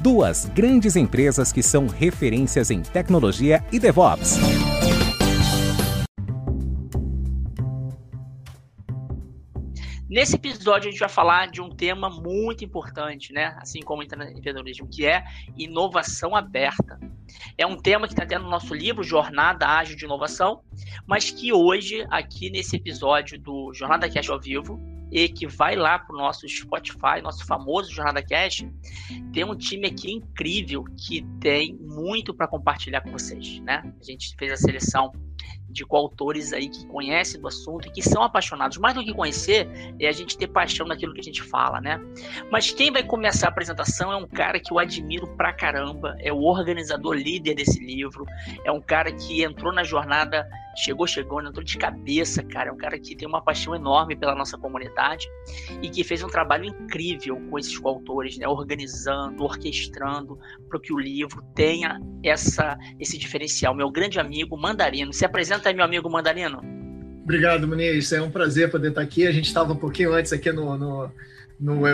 duas grandes empresas que são referências em tecnologia e DevOps. Nesse episódio a gente vai falar de um tema muito importante, né? Assim como empreendedorismo, que é inovação aberta. É um tema que está tendo no nosso livro Jornada Ágil de Inovação, mas que hoje, aqui nesse episódio do Jornada Cash ao Vivo, e que vai lá pro nosso Spotify, nosso famoso Jornada Cash, tem um time aqui incrível que tem muito para compartilhar com vocês, né? A gente fez a seleção de coautores aí que conhecem do assunto e que são apaixonados. Mais do que conhecer, é a gente ter paixão naquilo que a gente fala, né? Mas quem vai começar a apresentação é um cara que eu admiro pra caramba, é o organizador líder desse livro, é um cara que entrou na jornada chegou chegou, entrou de cabeça, cara. É um cara que tem uma paixão enorme pela nossa comunidade e que fez um trabalho incrível com esses coautores, né? Organizando, orquestrando para que o livro tenha essa, esse diferencial. Meu grande amigo Mandarino. Se apresenta aí, meu amigo Mandarino. Obrigado, Muniz. É um prazer poder estar aqui. A gente estava um pouquinho antes aqui no, no, no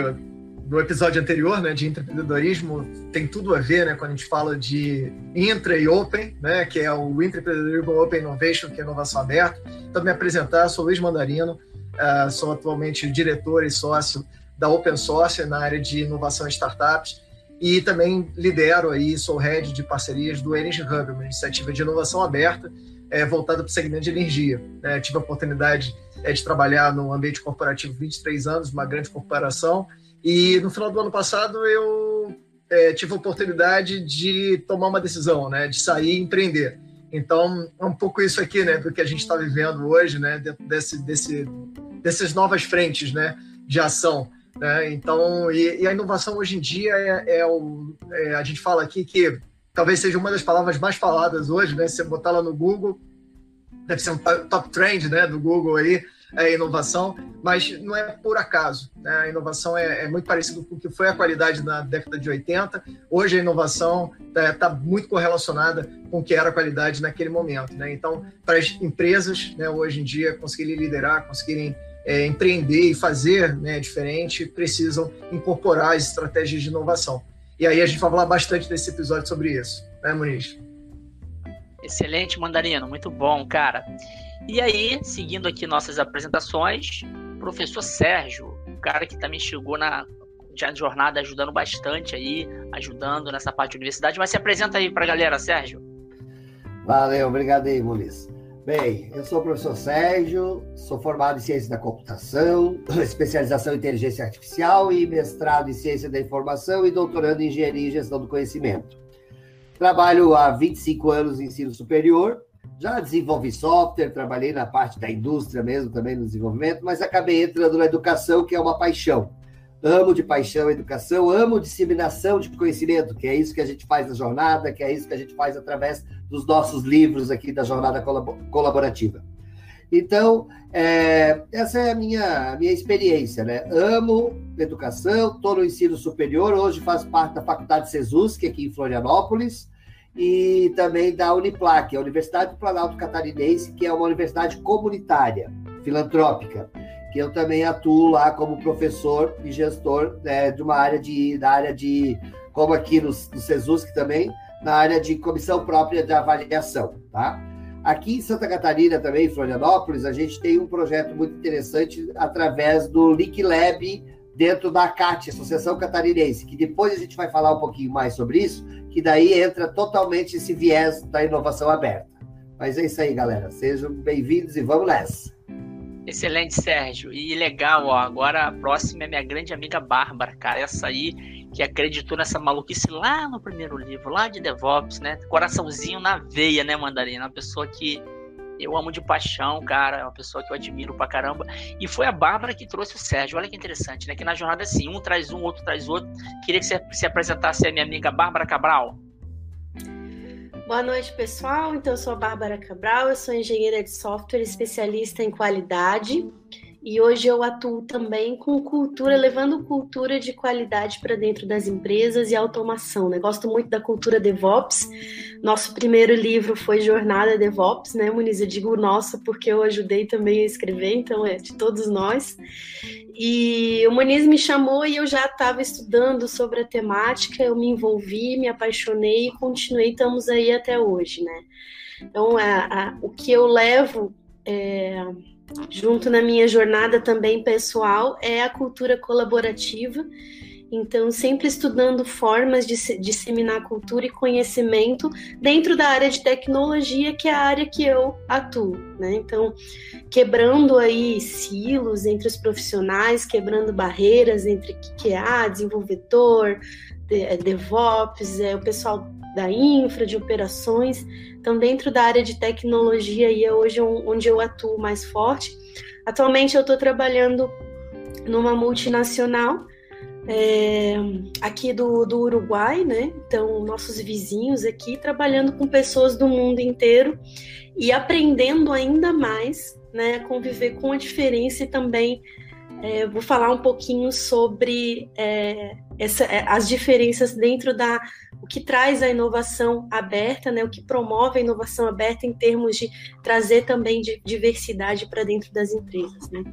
no episódio anterior, né, de empreendedorismo, tem tudo a ver, né, quando a gente fala de intra e open, né, que é o empreendedorismo open innovation, que é inovação aberta. Então, me apresentar, sou Luiz Mandarino, uh, sou atualmente diretor e sócio da Open Source na área de inovação e startups e também lidero aí, sou head de parcerias do Energy Hub, uma iniciativa de inovação aberta é, voltada para o segmento de energia. É, tive a oportunidade é, de trabalhar no ambiente corporativo 23 anos, uma grande corporação, e no final do ano passado eu é, tive a oportunidade de tomar uma decisão, né, de sair e empreender. Então, é um pouco isso aqui, né, do que a gente está vivendo hoje, né, desse, desse, dessas novas frentes, né, de ação. Né? Então, e, e, a inovação hoje em dia é, é o, é, a gente fala aqui que talvez seja uma das palavras mais faladas hoje, né? Se você botar lá no Google, deve ser um top trend, né, do Google aí, é inovação, mas não é por acaso. Né? A inovação é, é, muito parecido com o que foi a qualidade na década de 80. Hoje a inovação está tá muito correlacionada com o que era a qualidade naquele momento. Né? Então, para as empresas, né, hoje em dia, conseguirem liderar, conseguirem é, empreender e fazer né, diferente, precisam incorporar as estratégias de inovação. E aí a gente vai falar bastante nesse episódio sobre isso, né, Muniz? Excelente, Mandarino, muito bom, cara. E aí, seguindo aqui nossas apresentações, professor Sérgio, um cara que também chegou na já jornada ajudando bastante aí, ajudando nessa parte da universidade, mas se apresenta aí para a galera, Sérgio. Valeu, obrigado aí, Muniz. Bem, eu sou o professor Sérgio, sou formado em Ciência da Computação, especialização em Inteligência Artificial e mestrado em Ciência da Informação e doutorando em Engenharia e Gestão do Conhecimento. Trabalho há 25 anos em ensino superior, já desenvolvi software, trabalhei na parte da indústria mesmo, também no desenvolvimento, mas acabei entrando na educação, que é uma paixão. Amo de paixão a educação, amo disseminação de conhecimento, que é isso que a gente faz na jornada, que é isso que a gente faz através dos nossos livros aqui da jornada colaborativa. Então, é, essa é a minha, a minha experiência, né? Amo educação, estou no ensino superior, hoje faço parte da Faculdade SESUSC, aqui em Florianópolis, e também da Uniplac, a Universidade do Planalto Catarinense, que é uma universidade comunitária, filantrópica, que eu também atuo lá como professor e gestor né, de uma área de, da área de, como aqui no, no SESUSC também, na área de comissão própria de avaliação, tá? Aqui em Santa Catarina também, em Florianópolis, a gente tem um projeto muito interessante através do Link Lab dentro da CAT, Associação Catarinense, que depois a gente vai falar um pouquinho mais sobre isso, que daí entra totalmente esse viés da inovação aberta. Mas é isso aí, galera. Sejam bem-vindos e vamos nessa. Excelente, Sérgio. E legal, ó. Agora a próxima é minha grande amiga Bárbara, cara. Essa aí que acreditou nessa maluquice lá no primeiro livro, lá de DevOps, né? Coraçãozinho na veia, né, Mandarina? Uma pessoa que eu amo de paixão, cara, é uma pessoa que eu admiro pra caramba. E foi a Bárbara que trouxe o Sérgio. Olha que interessante, né? Que na jornada assim, um traz um, outro traz outro. Queria que você se apresentasse a minha amiga Bárbara Cabral. Boa noite, pessoal. Então, eu sou a Bárbara Cabral, eu sou engenheira de software, especialista em qualidade. E hoje eu atuo também com cultura, levando cultura de qualidade para dentro das empresas e automação. Né? Gosto muito da cultura DevOps. Nosso primeiro livro foi Jornada DevOps, né, Muniz? Eu digo nossa porque eu ajudei também a escrever, então é de todos nós. E o Muniz me chamou e eu já estava estudando sobre a temática, eu me envolvi, me apaixonei e continuei, estamos aí até hoje, né? Então, a, a, o que eu levo. É, junto na minha jornada também pessoal é a cultura colaborativa. Então, sempre estudando formas de disseminar cultura e conhecimento dentro da área de tecnologia, que é a área que eu atuo, né? Então, quebrando aí silos entre os profissionais, quebrando barreiras entre QA, desenvolvedor, DevOps, é, o pessoal da infra, de operações. Então, dentro da área de tecnologia, aí é hoje onde eu atuo mais forte. Atualmente, eu estou trabalhando numa multinacional é, aqui do, do Uruguai, né? Então, nossos vizinhos aqui, trabalhando com pessoas do mundo inteiro e aprendendo ainda mais, né? Conviver com a diferença e também é, vou falar um pouquinho sobre é, essa, é, as diferenças dentro da o que traz a inovação aberta, né, o que promove a inovação aberta em termos de trazer também de diversidade para dentro das empresas. Né?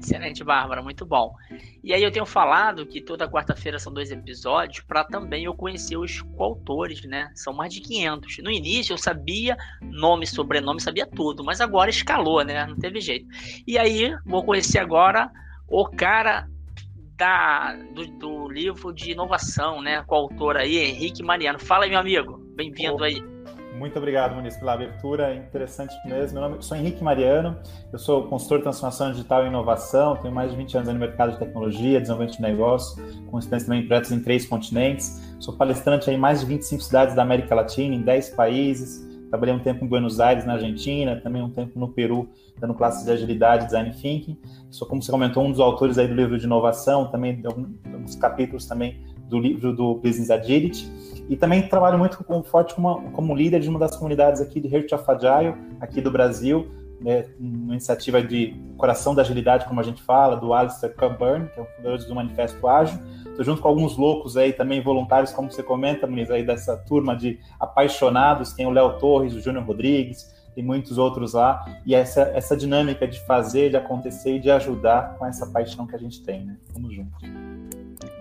Excelente, Bárbara, muito bom. E aí eu tenho falado que toda quarta-feira são dois episódios para também eu conhecer os coautores, né? São mais de 500. No início eu sabia nome, sobrenome, sabia tudo, mas agora escalou, né? Não teve jeito. E aí vou conhecer agora o cara da, do, do, livro de inovação, né? Com o autor aí, Henrique Mariano. Fala aí, meu amigo. Bem-vindo aí. Muito obrigado, Muniz, pela abertura. Interessante mesmo. Meu nome, sou Henrique Mariano, eu sou consultor de transformação digital e inovação, tenho mais de 20 anos no mercado de tecnologia, desenvolvimento de negócio, com experiência também em projetos em três continentes. Sou palestrante em mais de 25 cidades da América Latina, em 10 países. Trabalhei um tempo em Buenos Aires, na Argentina, também um tempo no Peru, dando classes de agilidade, design thinking. Sou, como você comentou, um dos autores aí do livro de inovação, também de alguns capítulos também do livro do Business Agility. E também trabalho muito com, forte como, como líder de uma das comunidades aqui de Heart of Agile, aqui do Brasil, né, uma iniciativa de Coração da Agilidade, como a gente fala, do Alistair Coburn, que é o fundador do Manifesto Ágil. Estou junto com alguns loucos aí também, voluntários, como você comenta, Muniz, aí dessa turma de apaixonados, tem o Léo Torres, o Júnior Rodrigues, tem muitos outros lá, e essa, essa dinâmica de fazer, de acontecer e de ajudar com essa paixão que a gente tem, né? Vamos juntos.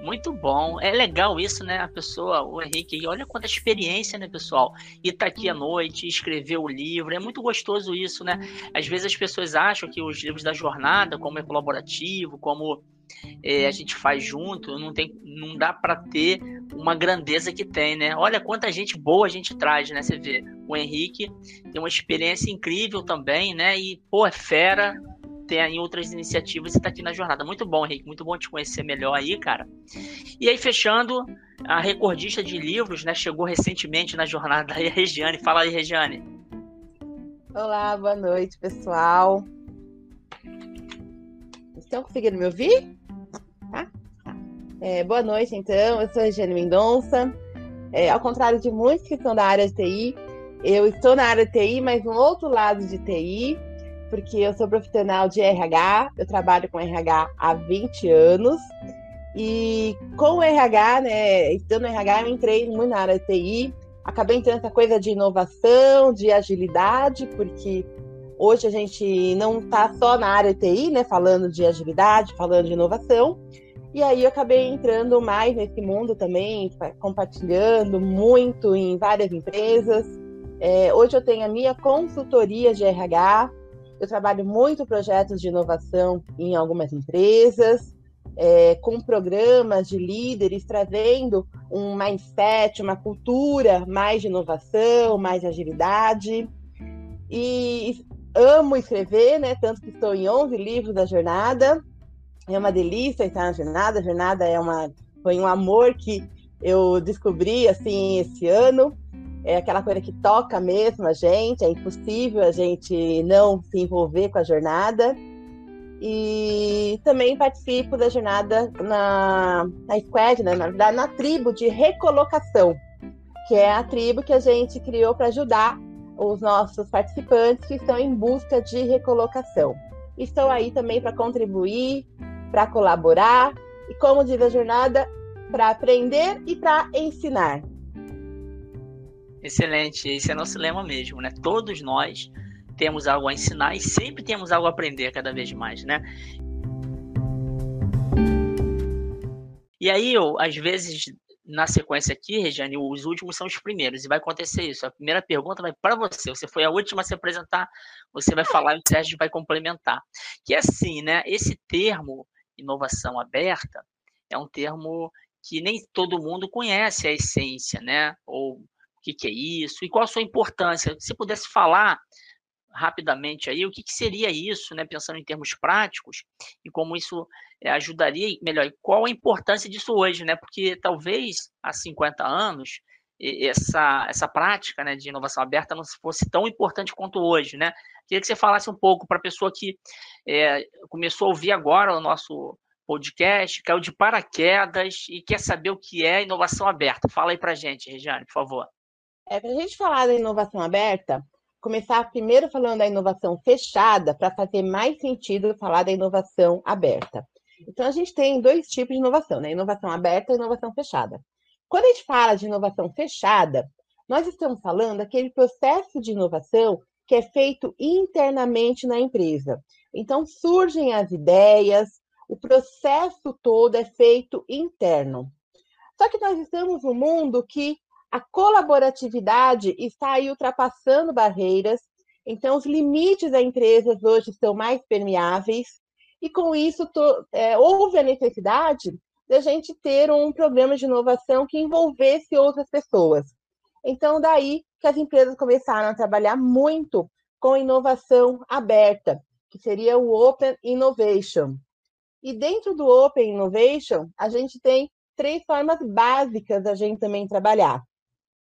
Muito bom. É legal isso, né? A pessoa, o Henrique, olha quanta experiência, né, pessoal? E tá aqui à noite, escrever o livro. É muito gostoso isso, né? Às vezes as pessoas acham que os livros da jornada, como é colaborativo, como é, a gente faz junto, não, tem, não dá para ter uma grandeza que tem, né? Olha quanta gente boa a gente traz, né? Você vê, o Henrique tem uma experiência incrível também, né? E, pô, é fera, tem aí outras iniciativas e está aqui na jornada. Muito bom, Henrique, muito bom te conhecer melhor aí, cara. E aí, fechando, a recordista de livros, né, chegou recentemente na jornada aí, a Regiane. Fala aí, Regiane. Olá, boa noite, pessoal. Estão conseguindo me ouvir? É, boa noite, então. Eu sou a Regiane Mendonça. É, ao contrário de muitos que estão da área de TI, eu estou na área de TI, mas no outro lado de TI, porque eu sou profissional de RH, eu trabalho com RH há 20 anos. E com o RH, né, estando no RH, eu entrei muito na área de TI, acabei entrando nessa coisa de inovação, de agilidade, porque hoje a gente não está só na área de TI, né, falando de agilidade, falando de inovação. E aí eu acabei entrando mais nesse mundo também, compartilhando muito em várias empresas. É, hoje eu tenho a minha consultoria de RH, eu trabalho muito projetos de inovação em algumas empresas, é, com programas de líderes trazendo um mindset, uma cultura mais de inovação, mais de agilidade. E amo escrever, né? Tanto que estou em 11 livros da jornada. É uma delícia estar na jornada. A jornada é uma Foi um amor que eu descobri assim esse ano. É aquela coisa que toca mesmo a gente, é impossível a gente não se envolver com a jornada. E também participo da jornada na, na Squad, né, na verdade, na tribo de recolocação, que é a tribo que a gente criou para ajudar os nossos participantes que estão em busca de recolocação. Estou aí também para contribuir, para colaborar e, como diz a jornada, para aprender e para ensinar. Excelente, esse é nosso lema mesmo, né? Todos nós temos algo a ensinar e sempre temos algo a aprender cada vez mais, né? E aí, eu, às vezes, na sequência aqui, Regiane, os últimos são os primeiros, e vai acontecer isso. A primeira pergunta vai para você. Você foi a última a se apresentar, você vai falar e o Sérgio vai complementar. Que é assim, né? Esse termo, inovação aberta, é um termo que nem todo mundo conhece a essência, né? Ou o que, que é isso, e qual a sua importância. Se pudesse falar rapidamente aí o que, que, seria isso, né, pensando em termos práticos e como isso é, ajudaria, melhor, qual a importância disso hoje, né, porque talvez há 50 anos essa, essa prática né, de inovação aberta não fosse tão importante quanto hoje, né? Queria que você falasse um pouco para a pessoa que é, começou a ouvir agora o nosso podcast, caiu de paraquedas e quer saber o que é inovação aberta. Fala aí para gente, Regiane, por favor. É, para a gente falar da inovação aberta, começar primeiro falando da inovação fechada, para fazer mais sentido falar da inovação aberta. Então, a gente tem dois tipos de inovação, né? Inovação aberta e inovação fechada. Quando a gente fala de inovação fechada, nós estamos falando daquele processo de inovação que é feito internamente na empresa. Então, surgem as ideias, o processo todo é feito interno. Só que nós estamos num mundo que a colaboratividade está aí ultrapassando barreiras, então os limites da empresas hoje estão mais permeáveis, e com isso to, é, houve a necessidade de a gente ter um programa de inovação que envolvesse outras pessoas. Então, daí que as empresas começaram a trabalhar muito com inovação aberta, que seria o Open Innovation. E dentro do Open Innovation, a gente tem três formas básicas da gente também trabalhar.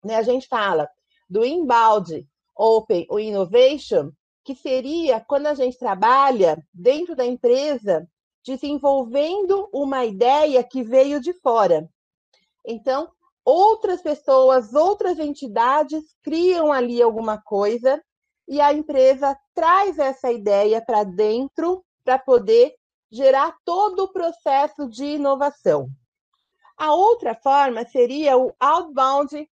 Né? A gente fala do inbound open ou innovation, que seria quando a gente trabalha dentro da empresa desenvolvendo uma ideia que veio de fora. Então, outras pessoas, outras entidades criam ali alguma coisa e a empresa traz essa ideia para dentro para poder gerar todo o processo de inovação. A outra forma seria o outbound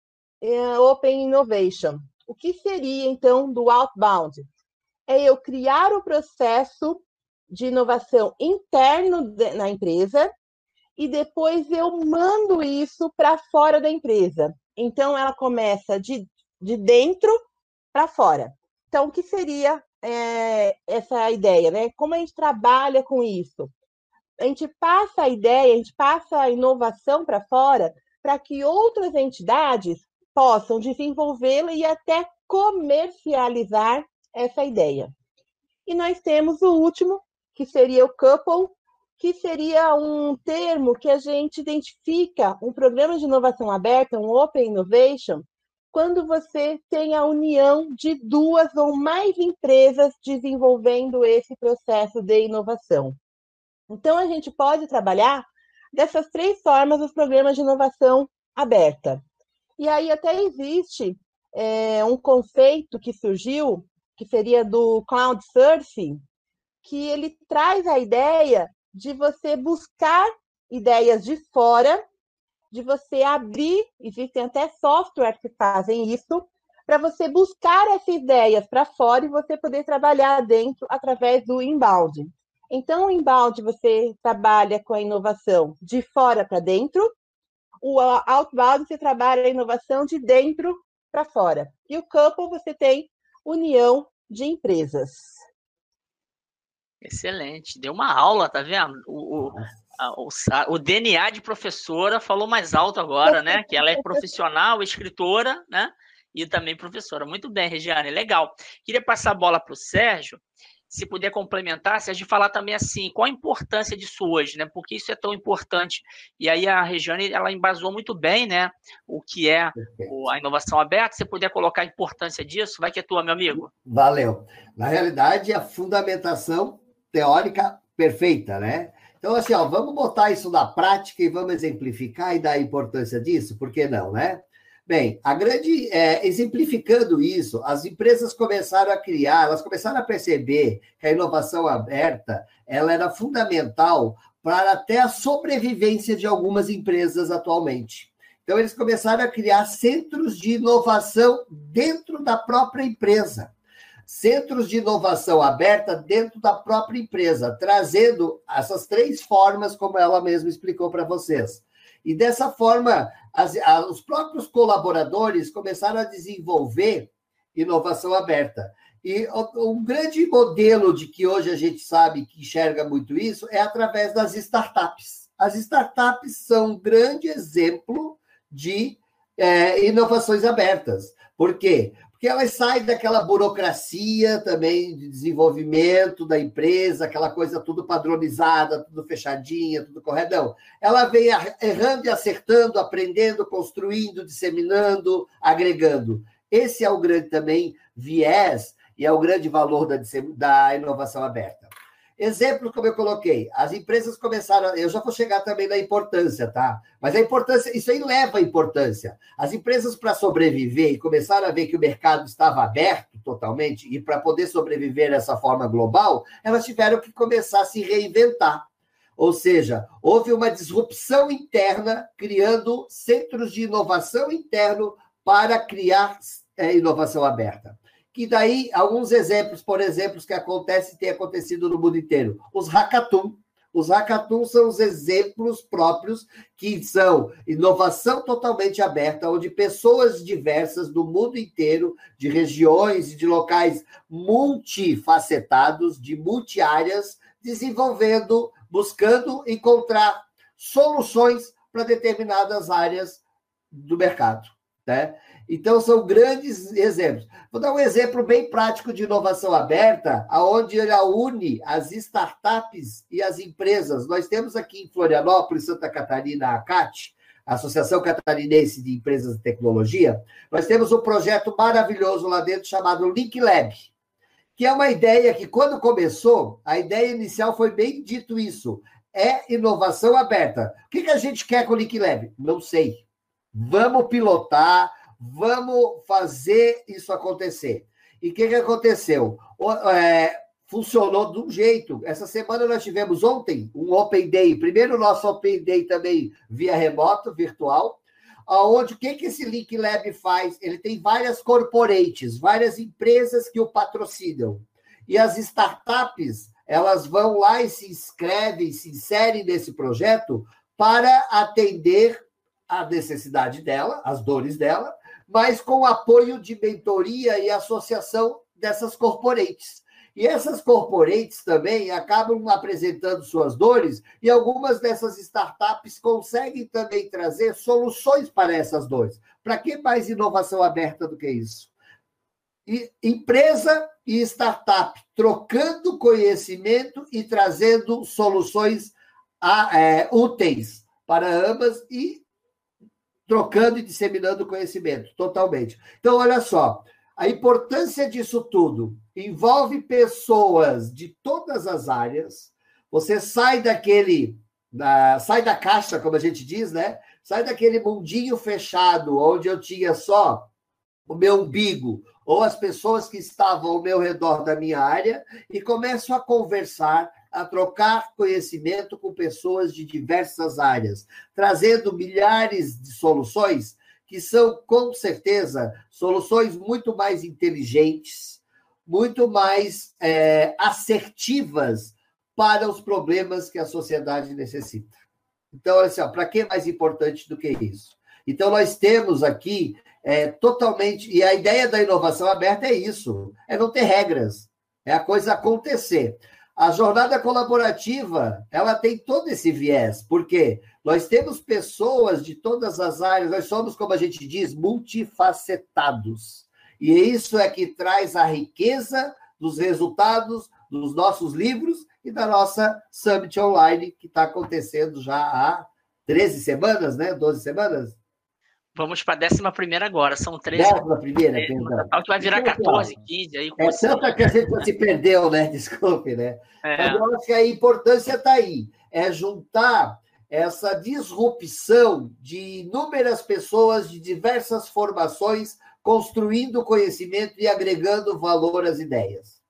é, Open Innovation. O que seria, então, do outbound? É eu criar o processo de inovação interno na empresa e depois eu mando isso para fora da empresa. Então, ela começa de, de dentro para fora. Então, o que seria é, essa ideia? Né? Como a gente trabalha com isso? A gente passa a ideia, a gente passa a inovação para fora para que outras entidades possam desenvolvê-la e até comercializar essa ideia. E nós temos o último, que seria o couple, que seria um termo que a gente identifica um programa de inovação aberta, um Open Innovation, quando você tem a união de duas ou mais empresas desenvolvendo esse processo de inovação. Então, a gente pode trabalhar dessas três formas os programas de inovação aberta. E aí até existe é, um conceito que surgiu, que seria do cloud surfing, que ele traz a ideia de você buscar ideias de fora, de você abrir, existem até softwares que fazem isso, para você buscar essas ideias para fora e você poder trabalhar dentro através do inbound. Então, o inbound você trabalha com a inovação de fora para dentro, o outbound você trabalha a inovação de dentro para fora. E o couple você tem união de empresas. Excelente. Deu uma aula, tá vendo? O, o, a, o, o, DNA de professora falou mais alto agora, né? Que ela é profissional, escritora, né? E também professora. Muito bem, Regiane, legal. Queria passar a bola para o Sérgio. se puder complementar, gente falar também assim, qual a importância disso hoje, né? Porque isso é tão importante. E aí a Regiane, ela embasou muito bem, né? O que é a inovação aberta. Se puder colocar a importância disso, vai que é tua, meu amigo. Valeu. Na realidade, a fundamentação teórica perfeita, né? Então, assim, ó, vamos botar isso na prática e vamos exemplificar e dar a importância disso, por que não, né? Bem, a grande, é, exemplificando isso, as empresas começaram a criar, elas começaram a perceber que a inovação aberta ela era fundamental para até a sobrevivência de algumas empresas atualmente. Então, eles começaram a criar centros de inovação dentro da própria empresa. Centros de inovação aberta dentro da própria empresa, trazendo essas três formas, como ela mesma explicou para vocês. E dessa forma, as, a, os próprios colaboradores começaram a desenvolver inovação aberta. E um grande modelo de que hoje a gente sabe que enxerga muito isso é através das startups. As startups são um grande exemplo de é, inovações abertas. Por quê? Porque elas saem daquela burocracia também de desenvolvimento da empresa, aquela coisa tudo padronizada, tudo fechadinha, tudo correto. Não. Ela vem errando e acertando, aprendendo, construindo, disseminando, agregando. Esse é o grande também viés e é o grande valor da, da inovação aberta. Exemplo, como eu coloquei, as empresas começaram. Eu já vou chegar também na importância, tá? Mas a importância, isso aí leva a importância. As empresas, para sobreviver e começaram a ver que o mercado estava aberto totalmente, e para poder sobreviver dessa forma global, elas tiveram que começar a se reinventar. Ou seja, houve uma disrupção interna, criando centros de inovação interno para criar é, inovação aberta que daí alguns exemplos, por exemplo, que acontecem têm acontecido no mundo inteiro. Os hackathon. Os hackathons são os exemplos próprios que são inovação totalmente aberta, onde pessoas diversas do mundo inteiro, de regiões e de locais multifacetados, de multiáreas, desenvolvendo, buscando encontrar soluções para determinadas áreas do mercado. Né? Então, são grandes exemplos. Vou dar um exemplo bem prático de inovação aberta, onde ela une as startups e as empresas. Nós temos aqui em Florianópolis, Santa Catarina, a CAT, Associação Catarinense de Empresas de Tecnologia, nós temos um projeto maravilhoso lá dentro chamado Link Lab, que é uma ideia que, quando começou, a ideia inicial foi bem dito isso: é inovação aberta. O que, a gente quer com o Link Lab? Não sei. Vamos pilotar, Vamos fazer isso acontecer. E o que, que aconteceu? É, funcionou de um jeito. Essa semana nós tivemos ontem um Open Day, primeiro nosso Open Day também via remoto, virtual, aonde o que, que esse Link Lab faz? Ele tem várias corporates, várias empresas que o patrocinam. E as startups, elas vão lá e se inscrevem, se inserem nesse projeto para atender a necessidade dela, as dores dela, mas com o apoio de mentoria e associação dessas corporates. E essas corporates também acabam apresentando suas dores, e algumas dessas startups conseguem também trazer soluções para essas dores. Para que mais inovação aberta do que isso? E empresa e startup trocando conhecimento e trazendo soluções é, úteis para ambas e trocando e disseminando conhecimento, totalmente. Então, olha só, a importância disso tudo envolve pessoas de todas as áreas. Você sai daquele, da, sai da caixa, como a gente diz, né? Sai daquele mundinho fechado, onde eu tinha só o meu umbigo, ou as pessoas que estavam ao meu redor da minha área, e começo a conversar a trocar conhecimento com pessoas de diversas áreas, trazendo milhares de soluções que são, com certeza, soluções muito mais inteligentes, muito mais é, assertivas para os problemas que a sociedade necessita. Então, assim, para que mais importante do que isso? Então, nós temos aqui é, totalmente. E a ideia da inovação aberta é isso: é não ter regras, é a coisa acontecer. A jornada colaborativa, ela tem todo esse viés, porque nós temos pessoas de todas as áreas, nós somos, como a gente diz, multifacetados. E isso é que traz a riqueza dos resultados dos nossos livros e da nossa Summit Online, que está acontecendo já há 13 semanas, né? 12 semanas? Vamos para a décima primeira agora, são 13. Décima primeira, é, perdão. que vai virar 14, 15. Aí é tanta que a gente se perdeu, né? Desculpe, né? É. Mas eu acho que a importância está aí. É juntar essa disrupção de inúmeras pessoas de diversas formações construindo conhecimento e agregando valor às ideias.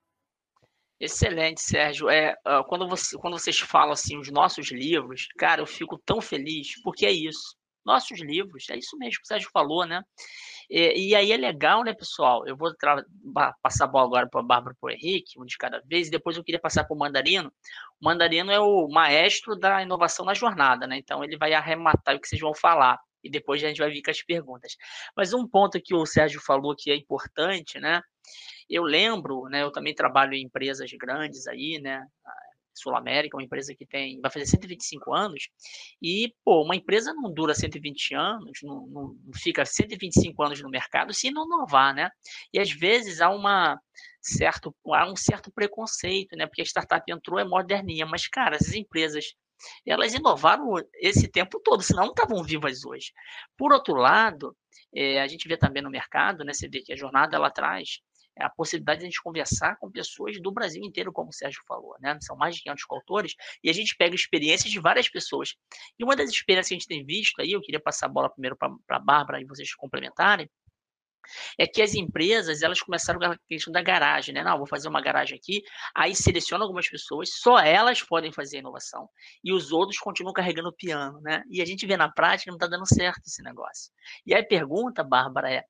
Excelente, Sérgio. É, quando, você, quando vocês falam assim, os nossos livros, cara, eu fico tão feliz, porque é isso. Nossos livros, é isso mesmo que o Sérgio falou, né? E, e aí é legal, né, pessoal? Eu vou passar a bola agora para a Bárbara e para o Henrique, um de cada vez, e depois eu queria passar para o Mandarino. O Mandarino é o maestro da inovação na jornada, né? Então ele vai arrematar o que vocês vão falar e depois a gente vai vir com as perguntas. Mas um ponto que o Sérgio falou que é importante, né? Eu lembro, né? Eu também trabalho em empresas grandes aí, né? Sul América, uma empresa que tem, vai fazer 125 anos, e, pô, uma empresa não dura 120 anos, não, não, fica 125 anos no mercado se não inovar, né? E às vezes há uma certo, há um certo preconceito, né? Porque a startup entrou, é moderninha, mas, cara, as empresas elas inovaram esse tempo todo, senão não estavam vivas hoje. Por outro lado, é, a gente vê também no mercado, né, você vê que a jornada ela traz a possibilidade de a gente conversar com pessoas do Brasil inteiro, como o Sérgio falou, né? São mais de 500 autores, e a gente pega experiências de várias pessoas. E uma das experiências que a gente tem visto aí, eu queria passar a bola primeiro para a Bárbara e vocês complementarem, é que as empresas elas começaram com a questão da garagem, né? Não, vou fazer uma garagem aqui, aí seleciona algumas pessoas, só elas podem fazer inovação e os outros continuam carregando o piano, né? E a gente vê na prática não está dando certo esse negócio. E aí a pergunta, Bárbara, é: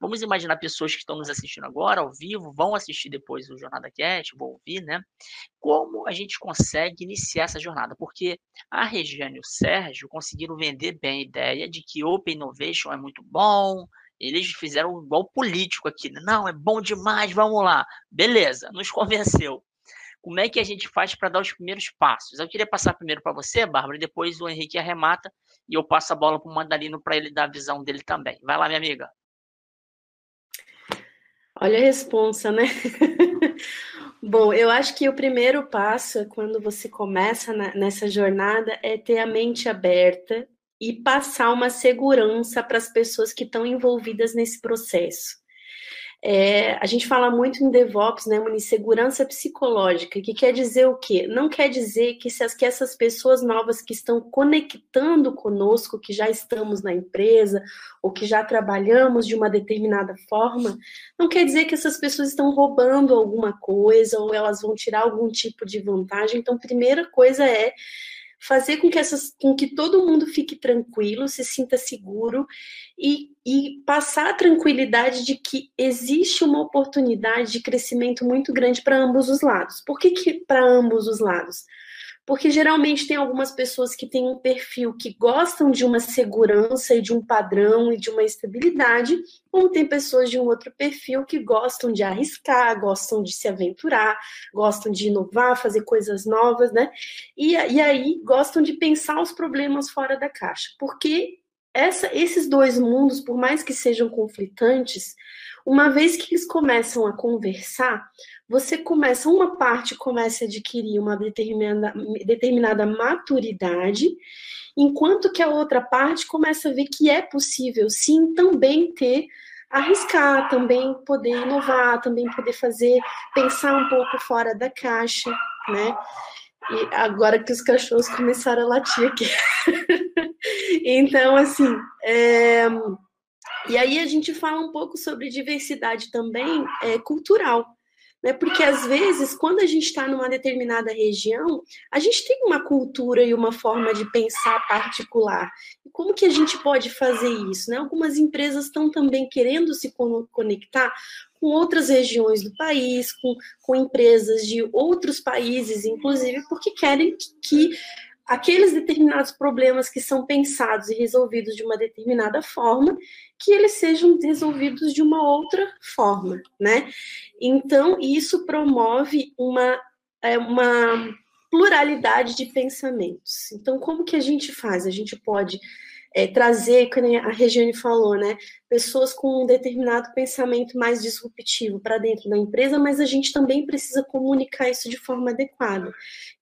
vamos imaginar pessoas que estão nos assistindo agora ao vivo, vão assistir depois o Jornada Cast, vão ouvir, né? Como a gente consegue iniciar essa jornada? Porque a Regiane e o Sérgio conseguiram vender bem a ideia de que Open Innovation é muito bom eles fizeram igual político aqui. Né? Não, é bom demais, vamos lá. Beleza, nos convenceu. Como é que a gente faz para dar os primeiros passos? Eu queria passar primeiro para você, Bárbara, e depois o Henrique arremata e eu passo a bola para o Mandarino para ele dar a visão dele também. Vai lá, minha amiga. Olha a responsa, né? Bom, eu acho que o primeiro passo, quando você começa nessa jornada, é ter a mente aberta e passar uma segurança para as pessoas que estão envolvidas nesse processo. É, a gente fala muito em DevOps, né, uma insegurança psicológica, que quer dizer o quê? Não quer dizer que, se as, que essas pessoas novas que estão conectando conosco, que já estamos na empresa, ou que já trabalhamos de uma determinada forma, não quer dizer que essas pessoas estão roubando alguma coisa, ou elas vão tirar algum tipo de vantagem. Então, primeira coisa é fazer com que, essas, com que todo mundo fique tranquilo, se sinta seguro e, e passar a tranquilidade de que existe uma oportunidade de crescimento muito grande para ambos os lados. Por que, que para ambos os lados? Porque geralmente tem algumas pessoas que têm um perfil que gostam de uma segurança e de um padrão e de uma estabilidade, como tem pessoas de um outro perfil que gostam de arriscar, gostam de se aventurar, gostam de inovar, fazer coisas novas, né? E, e aí gostam de pensar os problemas fora da caixa, porque essa, esses dois mundos, por mais que sejam conflitantes, uma vez que eles começam a conversar, você começa, uma parte começa a adquirir uma determinada, determinada maturidade, enquanto que a outra parte começa a ver que é possível, sim, também ter, arriscar, também poder inovar, também poder fazer, pensar um pouco fora da caixa, né? E agora que os cachorros começaram a latir aqui. então, assim, é... e aí a gente fala um pouco sobre diversidade também é, cultural né? Porque às vezes, quando a gente está numa determinada região, a gente tem uma cultura e uma forma de pensar particular. E como que a gente pode fazer isso? Né? Algumas empresas estão também querendo se conectar com outras regiões do país, com, com empresas de outros países, inclusive, porque querem que aqueles determinados problemas que são pensados e resolvidos de uma determinada forma, que eles sejam resolvidos de uma outra forma, né? Então, isso promove uma, é, uma pluralidade de pensamentos. Então, como que a gente faz? A gente pode é, trazer, como a Regiane falou, né, pessoas com um determinado pensamento mais disruptivo para dentro da empresa, mas a gente também precisa comunicar isso de forma adequada,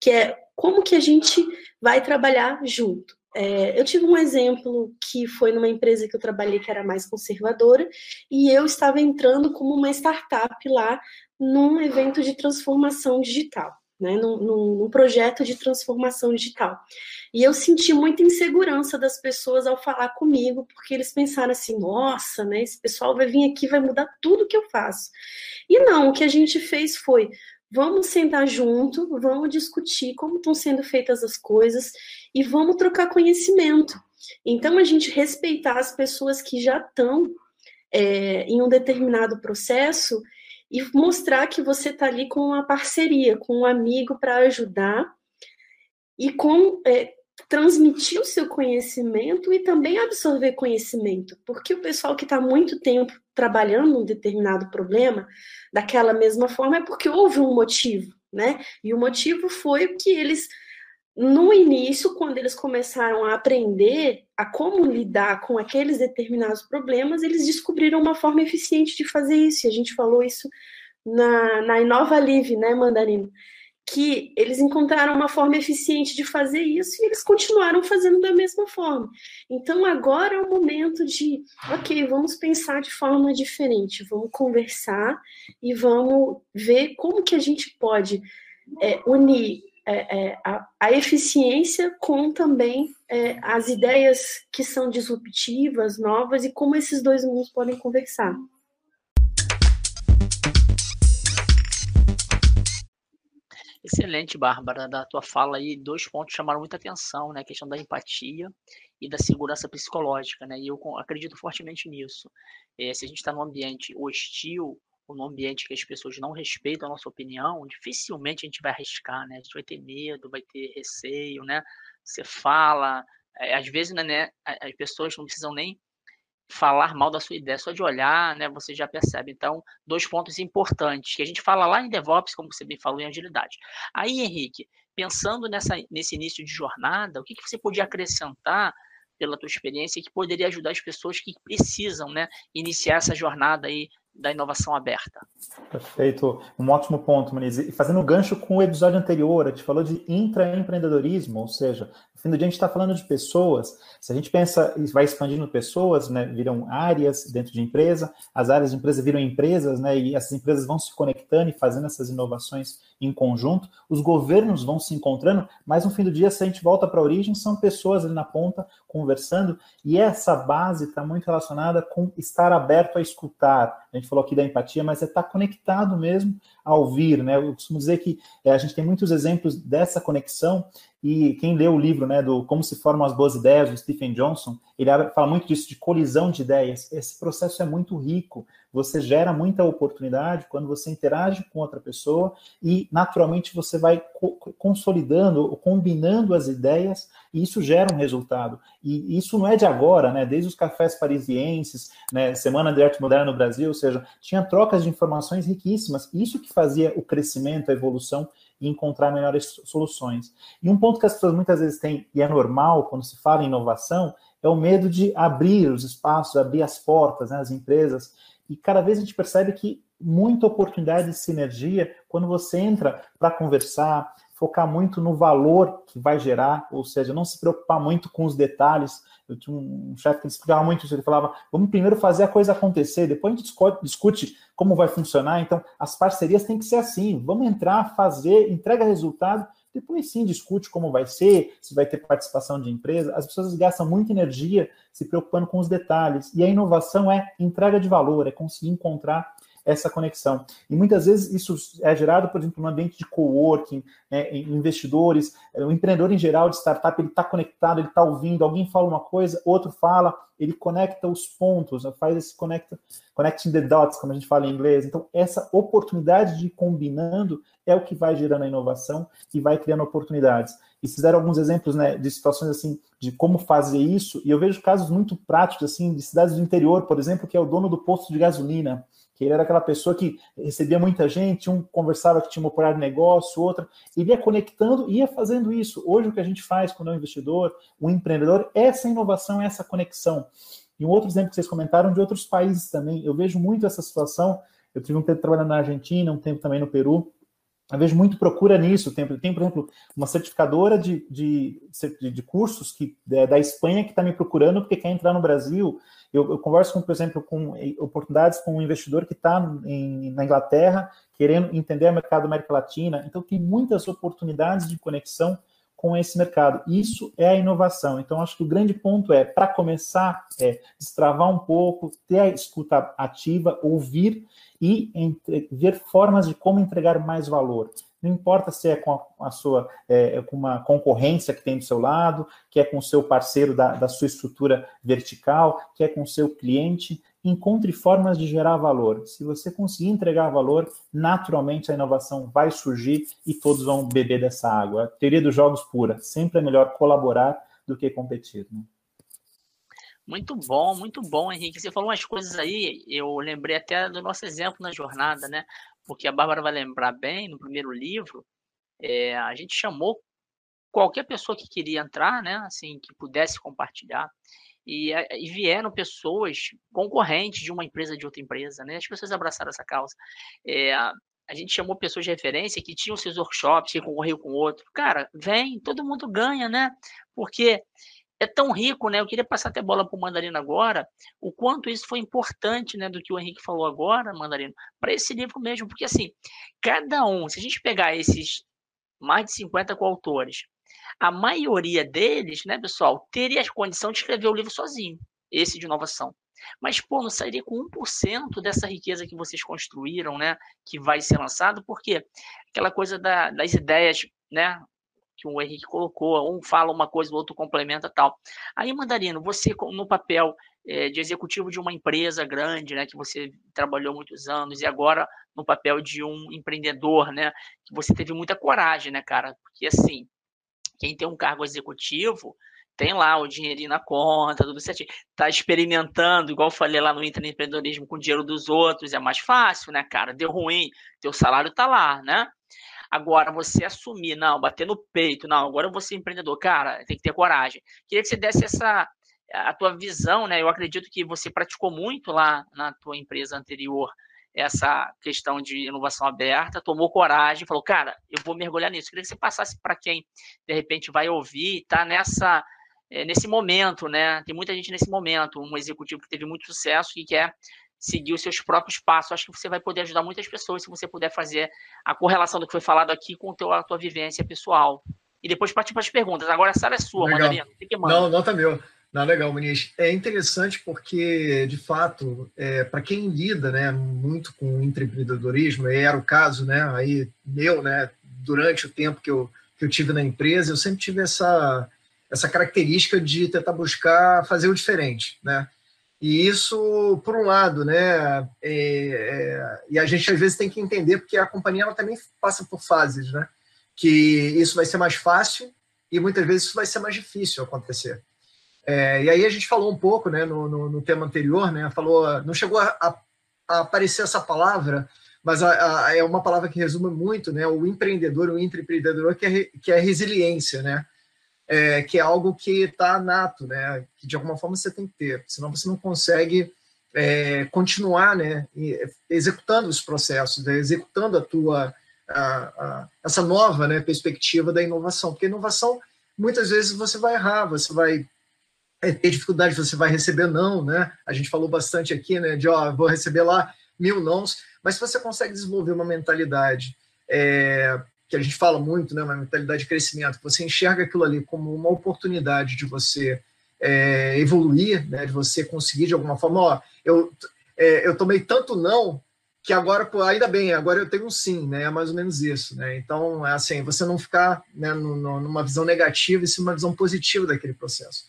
que é como que a gente vai trabalhar junto. É, eu tive um exemplo que foi numa empresa que eu trabalhei que era mais conservadora, e eu estava entrando como uma startup lá num evento de transformação digital né, num, num, projeto de transformação digital. E eu senti muita insegurança das pessoas ao falar comigo, porque eles pensaram assim: nossa, né, esse pessoal vai vir aqui, vai mudar tudo que eu faço. E não, o que a gente fez foi: vamos sentar junto, vamos discutir como estão sendo feitas as coisas e vamos trocar conhecimento. Então, a gente respeitar as pessoas que já estão é, em um determinado processo e mostrar que você está ali com uma parceria, com um amigo para ajudar e com é, transmitir o seu conhecimento e também absorver conhecimento, porque o pessoal que está muito tempo trabalhando um determinado problema, daquela mesma forma, é porque houve um motivo, né? E o motivo foi que eles no início, quando eles começaram a aprender a como lidar com aqueles determinados problemas, eles descobriram uma forma eficiente de fazer isso. E a gente falou isso na, na Inova Live, né, Mandarino? Que eles encontraram uma forma eficiente de fazer isso e eles continuaram fazendo da mesma forma. Então agora é o momento de, ok, vamos pensar de forma diferente, vamos conversar e vamos ver como que a gente pode é, unir é, é, a, a, eficiência com também é, as ideias que são disruptivas, novas, e como esses dois mundos podem conversar. Excelente, Bárbara, da tua fala aí, dois pontos chamaram muita atenção, né? A questão da empatia e da segurança psicológica, né? E eu acredito fortemente nisso. É, se a gente está num ambiente hostil, ou num ambiente que as pessoas não respeitam a nossa opinião, dificilmente a gente vai arriscar, né? A gente vai ter medo, vai ter receio, né? Você fala, é, às vezes, né, né as pessoas não precisam nem falar mal da sua ideia, só de olhar, né, você já percebe. Então, dois pontos importantes que a gente fala lá em DevOps, como você bem falou, em agilidade. Aí, Henrique, pensando nessa, nesse início de jornada, o que, que você podia acrescentar pela tua experiência que poderia ajudar as pessoas que precisam, né, iniciar essa jornada aí da inovação aberta. Perfeito, um ótimo ponto, Muniz. E fazendo gancho com o episódio anterior, a gente falou de intraempreendedorismo, ou seja, no fim do dia a gente está falando de pessoas. Se a gente pensa e vai expandindo pessoas, né, viram áreas dentro de empresa, as áreas de empresa viram empresas, né, e essas empresas vão se conectando e fazendo essas inovações em conjunto, os governos vão se encontrando, mas no fim do dia, se a gente volta para a origem, são pessoas ali na ponta conversando, e essa base está muito relacionada com estar aberto a escutar. A gente falou aqui da empatia, mas é estar tá conectado mesmo a ouvir, né? Eu costumo dizer que é, a gente tem muitos exemplos dessa conexão, e quem lê o livro, né, do Como se formam as boas ideias, do Stephen Johnson, ele fala muito disso, de colisão de ideias. Esse processo é muito rico, você gera muita oportunidade quando você interage com outra pessoa e naturalmente você vai co consolidando ou combinando as ideias e isso gera um resultado. E isso não é de agora, né? Desde os cafés parisienses, né? Semana de Arte Moderna no Brasil, ou seja, tinha trocas de informações riquíssimas. Isso que fazia o crescimento, a evolução e encontrar melhores soluções. E um ponto que as pessoas muitas vezes têm, e é normal quando se fala em inovação, é o medo de abrir os espaços, abrir as portas, né, as empresas. E cada vez a gente percebe que muita oportunidade de sinergia quando você entra para conversar, focar muito no valor que vai gerar, ou seja, não se preocupar muito com os detalhes. Eu tinha um chefe que explicava muito isso, ele falava, vamos primeiro fazer a coisa acontecer, depois a gente discute como vai funcionar. Então, as parcerias têm que ser assim, vamos entrar, fazer, entrega resultado, depois sim discute como vai ser, se vai ter participação de empresa. As pessoas gastam muita energia se preocupando com os detalhes. E a inovação é entrega de valor, é conseguir encontrar essa conexão. E muitas vezes isso é gerado, por exemplo, no ambiente de coworking, né, investidores, o empreendedor em geral de startup, ele está conectado, ele está ouvindo, alguém fala uma coisa, outro fala, ele conecta os pontos, né? faz esse conecta, connecting the dots, como a gente fala em inglês. Então, essa oportunidade de combinando é o que vai gerando a inovação e vai criando oportunidades. E fizeram alguns exemplos né, de situações assim, de como fazer isso, e eu vejo casos muito práticos, assim, de cidades do interior, por exemplo, que é o dono do posto de gasolina que ele era aquela pessoa que recebia muita gente, um conversava que tinha uma operário de negócio, outra, ele ia conectando e ia fazendo isso. Hoje o que a gente faz quando é um investidor, um empreendedor, essa inovação, essa conexão. E um outro exemplo que vocês comentaram de outros países também, eu vejo muito essa situação, eu tive um tempo trabalhando na Argentina, um tempo também no Peru, eu vejo muito procura nisso. Tem, tem por exemplo, uma certificadora de, de, de cursos que, é, da Espanha que está me procurando porque quer entrar no Brasil. Eu, eu, converso, com, por exemplo, com oportunidades com um investidor que está na Inglaterra, querendo entender o mercado da América Latina. Então, tem muitas oportunidades de conexão com esse mercado. Isso é a inovação. Então, acho que o grande ponto é, para começar, é destravar um pouco, ter a escuta ativa, ouvir e entre, ver formas de como entregar mais valor. Não importa se é com a, sua é, é, com uma concorrência que tem do seu lado, que é com o seu parceiro da, da sua estrutura vertical, que é com o seu cliente, encontre formas de gerar valor. Se você conseguir entregar valor, naturalmente a inovação vai surgir e todos vão beber dessa água. A teoria dos jogos pura, sempre é melhor colaborar do que competir. Né? Muito bom, muito bom, Henrique. Você falou umas coisas aí, eu lembrei até do nosso exemplo na jornada, né? Porque a Bárbara vai lembrar bem, no primeiro livro, é, a gente chamou qualquer pessoa que queria entrar, né? Assim, que pudesse compartilhar. E, e, vieram pessoas concorrentes de uma empresa de outra empresa, né? As pessoas abraçaram essa causa. É, a gente chamou pessoas de referência que tinham seus workshops, que concorriam com outro. Cara, vem, todo mundo ganha, né? Porque é tão rico, né? Eu queria passar até bola para o Mandarino agora, o quanto isso foi importante, né, do que o Henrique falou agora, Mandarino, para esse livro mesmo, porque assim, cada um, se a gente pegar esses mais de 50 coautores, a maioria deles, né, pessoal, teria a condição de escrever o livro sozinho, esse de inovação. Mas, pô, não sairia com 1% dessa riqueza que vocês construíram, né? Que vai ser lançado, porque aquela coisa da, das ideias, né? que o Henrique colocou, um fala uma coisa, o outro complementa tal. Aí, Mandarino, você no papel é, de executivo de uma empresa grande, né, que você trabalhou muitos anos, e agora no papel de um empreendedor, né, que você teve muita coragem, né, cara? Porque assim, quem tem um cargo executivo tem lá o dinheirinho na conta, tudo certinho. Tá experimentando, igual eu falei lá no empreendedorismo, com o dinheiro dos outros, é mais fácil, né, cara? Deu ruim, teu salário tá lá, né? Agora, você assumir, não, bater no peito, não, agora eu vou ser empreendedor, cara, tem que ter coragem. Queria que você desse essa a tua visão, né? Eu acredito que você praticou muito lá na tua empresa anterior essa questão de inovação aberta, tomou coragem, falou, cara, eu vou mergulhar nisso. Queria que você passasse para quem de repente vai ouvir, tá nessa é, nesse momento, né? Tem muita gente nesse momento, um executivo que teve muito sucesso e quer seguir os seus próprios passos. Acho que você vai poder ajudar muitas pessoas se você puder fazer a correlação do que foi falado aqui com teu, a tua vivência pessoal. E depois partir para as perguntas. Agora a sala é sua, legal. Mandarina. Que Não, nota meu. Não, legal, Muniz. É interessante porque, de fato, é, para quem lida né, muito com empreendedorismo, e era o caso né, aí meu, né, durante o tempo que eu, que eu tive na empresa, eu sempre tive essa, essa característica de tentar buscar fazer o diferente. Né? E isso, por um lado, né, é, é, e a gente às vezes tem que entender, porque a companhia ela também passa por fases, né, que isso vai ser mais fácil e muitas vezes isso vai ser mais difícil acontecer. É, e aí a gente falou um pouco, né, no, no, no tema anterior, né, falou, não chegou a, a, aparecer essa palavra, mas a, é uma palavra que resume muito, né, o empreendedor, o empreendedor que é, que é resiliência, né, é, que é algo que está nato, né? Que de alguma forma você tem que ter, senão você não consegue é, continuar, né? Executando os processos, né? executando a tua a, a, essa nova, né? Perspectiva da inovação, porque inovação muitas vezes você vai errar, você vai ter dificuldade, você vai receber não, né? A gente falou bastante aqui, né? De ó, vou receber lá mil nãos, mas se você consegue desenvolver uma mentalidade é, que a gente fala muito, né, uma mentalidade de crescimento, você enxerga aquilo ali como uma oportunidade de você é, evoluir, né, de você conseguir de alguma forma, ó, eu, é, eu tomei tanto não que agora, ainda bem, agora eu tenho um sim, né, é mais ou menos isso, né, então, é assim, você não ficar né, numa visão negativa e sim uma visão positiva daquele processo.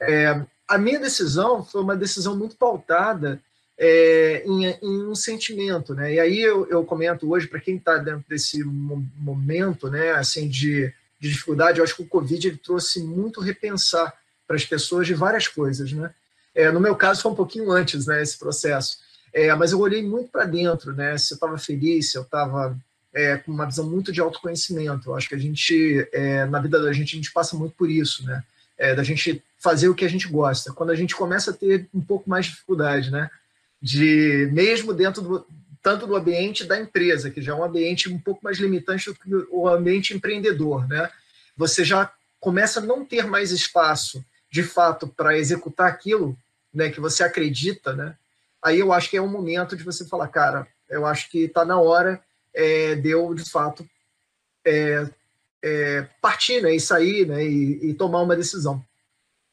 É, a minha decisão foi uma decisão muito pautada é, em, em, um sentimento, né? E aí eu, eu comento hoje para quem está dentro desse momento, né? Assim de, de, dificuldade, eu acho que o Covid ele trouxe muito repensar para as pessoas de várias coisas, né? É, no meu caso foi um pouquinho antes, né? Esse processo, é, mas eu olhei muito para dentro, né? Se eu estava feliz, se eu estava é, com uma visão muito de autoconhecimento. Eu acho que a gente, é, na vida da gente, a gente passa muito por isso, né? É, da gente fazer o que a gente gosta. Quando a gente começa a ter um pouco mais de dificuldade, né? de mesmo dentro do tanto do ambiente da empresa, que já é um ambiente um pouco mais limitante do que o ambiente empreendedor, né? Você já começa a não ter mais espaço, de fato, para executar aquilo, né, que você acredita, né? Aí eu acho que é um momento de você falar, cara, eu acho que está na hora é, de eu, de fato, é, é, partir, né, e sair, né, e, e, tomar uma decisão.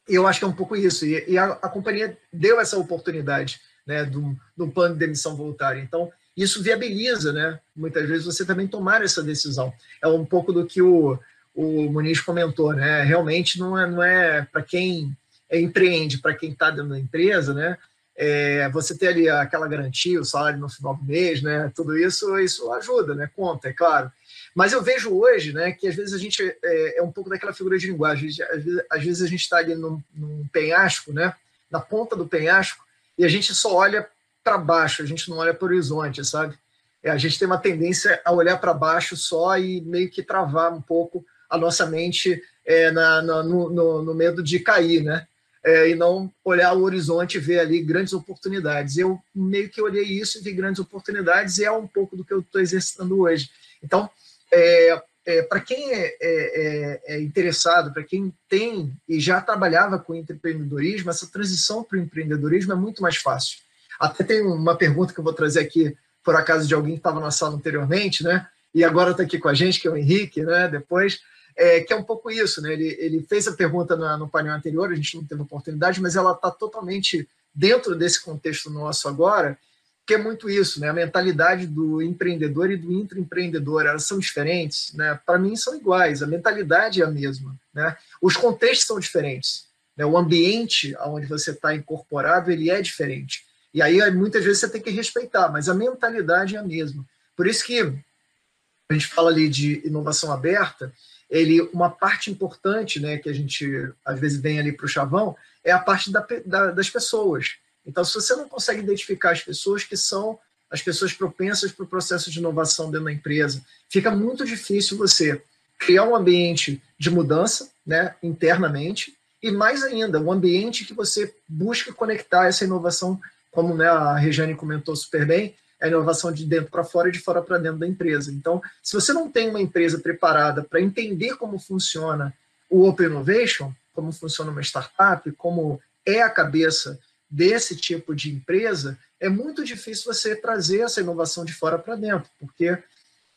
Eu acho que é um pouco isso. E, e a, a companhia deu essa oportunidade né, do, do plano de demissão voluntária. Então, isso viabiliza, né, muitas vezes, você também tomar essa decisão. É um pouco do que o, o Muniz comentou, né? Realmente não é, não é para quem empreende, para quem está dentro da empresa, né? É, você ter ali aquela garantia, o salário no final do mês, né? Tudo isso, isso ajuda, né? Conta, é claro. Mas eu vejo hoje, né, que às vezes a gente é, é um pouco daquela figura de linguagem. Às vezes, às vezes a gente está ali num, num penhasco, né? Na ponta do penhasco, e a gente só olha para baixo, a gente não olha para o horizonte, sabe? É, a gente tem uma tendência a olhar para baixo só e meio que travar um pouco a nossa mente é, na, na no, no, no, medo de cair, né? É, e não olhar o horizonte e ver ali grandes oportunidades. Eu meio que olhei isso e vi grandes oportunidades e é um pouco do que eu estou exercitando hoje. Então, é, é, para quem é, é, é, é interessado, para quem tem e já trabalhava com empreendedorismo, essa transição para o empreendedorismo é muito mais fácil. Até tem uma pergunta que eu vou trazer aqui, por acaso, de alguém que estava na sala anteriormente, né? E agora está aqui com a gente, que é o Henrique, né? Depois, é, que é um pouco isso, né? Ele, ele fez a pergunta na, no painel anterior, a gente não teve oportunidade, mas ela está totalmente dentro desse contexto nosso agora, que é muito isso, né? A mentalidade do empreendedor e do intraempreendedor, elas são diferentes, né? Para mim são iguais, a mentalidade é a mesma, né? Os contextos são diferentes, né? O ambiente onde você está incorporado, ele é diferente. E aí muitas vezes você tem que respeitar, mas a mentalidade é a mesma. Por isso que a gente fala ali de inovação aberta, ele uma parte importante, né, que a gente às vezes vem ali para o chavão, é a parte da, da, das pessoas então, se você não consegue identificar as pessoas que são as pessoas propensas para o processo de inovação dentro da empresa, fica muito difícil você criar um ambiente de mudança né, internamente e, mais ainda, um ambiente que você busque conectar essa inovação, como né, a Regiane comentou super bem, a inovação de dentro para fora e de fora para dentro da empresa. Então, se você não tem uma empresa preparada para entender como funciona o Open Innovation, como funciona uma startup, como é a cabeça desse tipo de empresa, é muito difícil você trazer essa inovação de fora para dentro, porque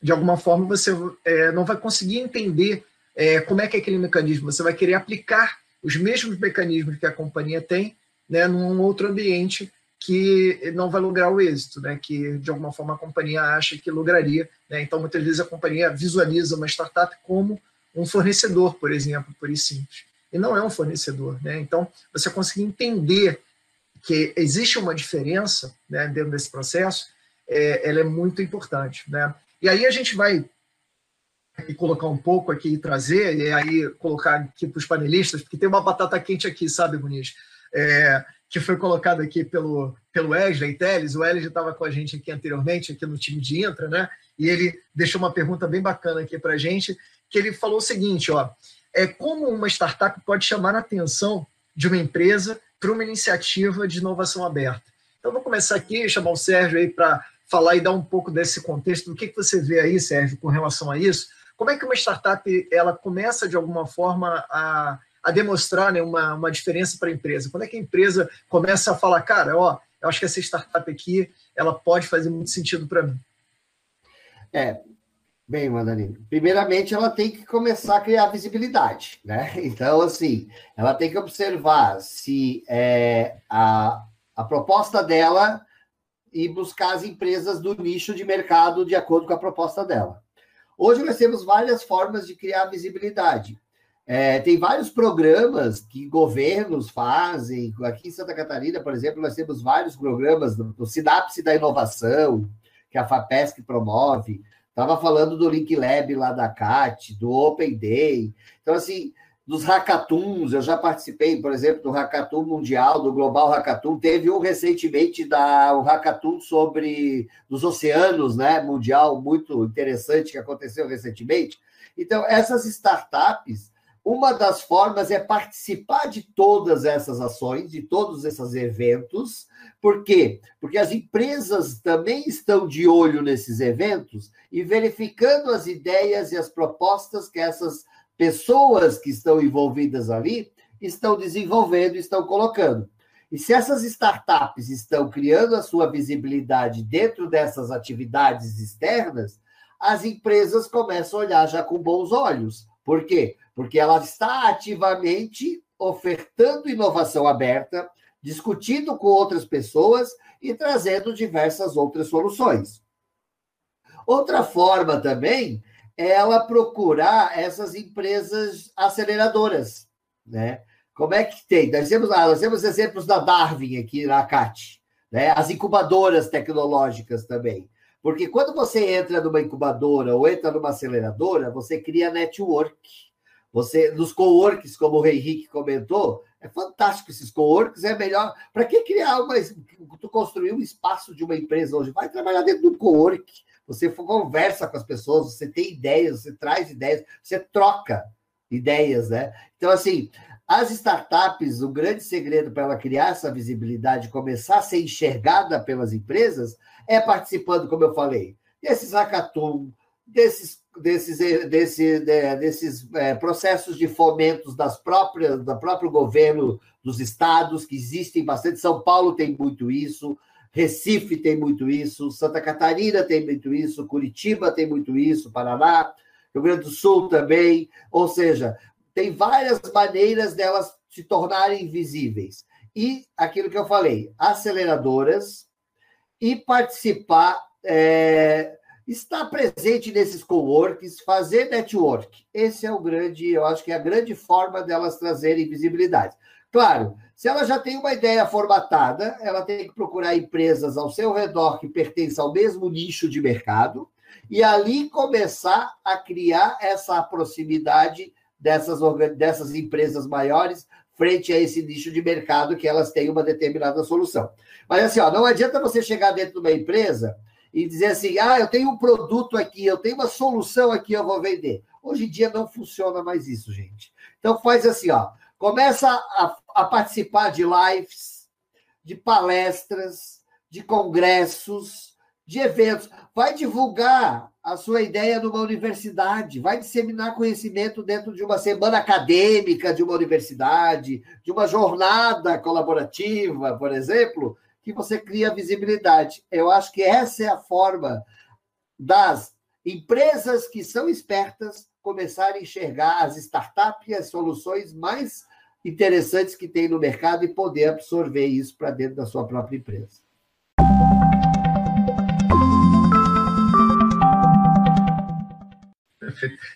de alguma forma você é, não vai conseguir entender é, como é que é aquele mecanismo. Você vai querer aplicar os mesmos mecanismos que a companhia tem né, num outro ambiente que não vai lograr o êxito, né, que de alguma forma a companhia acha que lograria. Né? Então, muitas vezes a companhia visualiza uma startup como um fornecedor, por exemplo, por isso simples. E não é um fornecedor. Né? Então, você conseguir entender que existe uma diferença né, dentro desse processo, é, ela é muito importante. Né? E aí a gente vai colocar um pouco aqui e trazer, e aí colocar aqui para os panelistas, porque tem uma batata quente aqui, sabe, Muniz? É, que foi colocado aqui pelo, pelo Wesley Teles. O Wesley estava com a gente aqui anteriormente, aqui no time de Intra, né? E ele deixou uma pergunta bem bacana aqui para a gente, que ele falou o seguinte, ó, é como uma startup pode chamar a atenção de uma empresa uma iniciativa de inovação aberta. Então, vou começar aqui, chamar o Sérgio aí para falar e dar um pouco desse contexto, do que, que você vê aí, Sérgio, com relação a isso. Como é que uma startup ela começa, de alguma forma, a, a demonstrar né, uma, uma diferença para a empresa? Quando é que a empresa começa a falar, cara, ó, eu acho que essa startup aqui, ela pode fazer muito sentido para mim? É, Bem, Mandarina, primeiramente ela tem que começar a criar visibilidade, né? Então, assim, ela tem que observar se é, a, a proposta dela e buscar as empresas do nicho de mercado de acordo com a proposta dela. Hoje nós temos várias formas de criar visibilidade. É, tem vários programas que governos fazem. Aqui em Santa Catarina, por exemplo, nós temos vários programas do, do Sinapse da Inovação, que a FAPESC promove. Estava falando do Link Lab lá da CAT, do Open Day. Então, assim, dos hackathons, eu já participei, por exemplo, do hackathon mundial, do Global Hackathon. Teve um recentemente da o hackathon sobre os oceanos, né, mundial, muito interessante que aconteceu recentemente. Então, essas startups, uma das formas é participar de todas essas ações, de todos esses eventos. Por quê? Porque as empresas também estão de olho nesses eventos e verificando as ideias e as propostas que essas pessoas que estão envolvidas ali estão desenvolvendo, estão colocando. E se essas startups estão criando a sua visibilidade dentro dessas atividades externas, as empresas começam a olhar já com bons olhos. Por quê? Porque ela está ativamente ofertando inovação aberta, discutindo com outras pessoas e trazendo diversas outras soluções. Outra forma também é ela procurar essas empresas aceleradoras, né? Como é que tem? Nós temos, nós temos exemplos da Darwin aqui na CAT, né? As incubadoras tecnológicas também. Porque quando você entra numa incubadora ou entra numa aceleradora, você cria network. Você, nos coworks, como o Henrique comentou, é fantástico esses coworks, é melhor. Para que criar uma. Tu construir um espaço de uma empresa hoje? Vai trabalhar dentro do cowork. Você conversa com as pessoas, você tem ideias, você traz ideias, você troca ideias, né? Então, assim, as startups, o grande segredo para ela criar essa visibilidade, começar a ser enxergada pelas empresas, é participando, como eu falei, desses hackathon, desses, desses, desse, desses é, processos de fomentos das próprias, do próprio governo dos estados, que existem bastante. São Paulo tem muito isso, Recife tem muito isso, Santa Catarina tem muito isso, Curitiba tem muito isso, Paraná, Rio Grande do Sul também. Ou seja, tem várias maneiras delas se tornarem visíveis. E aquilo que eu falei, aceleradoras, e participar, é, estar presente nesses coworks, fazer network. Esse é o grande, eu acho que é a grande forma delas trazerem visibilidade. Claro, se ela já tem uma ideia formatada, ela tem que procurar empresas ao seu redor que pertençam ao mesmo nicho de mercado e ali começar a criar essa proximidade dessas, dessas empresas maiores frente a esse nicho de mercado que elas têm uma determinada solução. Mas assim, ó, não adianta você chegar dentro de uma empresa e dizer assim: ah, eu tenho um produto aqui, eu tenho uma solução aqui, eu vou vender. Hoje em dia não funciona mais isso, gente. Então faz assim, ó, começa a, a participar de lives, de palestras, de congressos, de eventos. Vai divulgar a sua ideia numa universidade, vai disseminar conhecimento dentro de uma semana acadêmica de uma universidade, de uma jornada colaborativa, por exemplo, que você cria visibilidade. Eu acho que essa é a forma das empresas que são espertas começarem a enxergar as startups e as soluções mais interessantes que tem no mercado e poder absorver isso para dentro da sua própria empresa.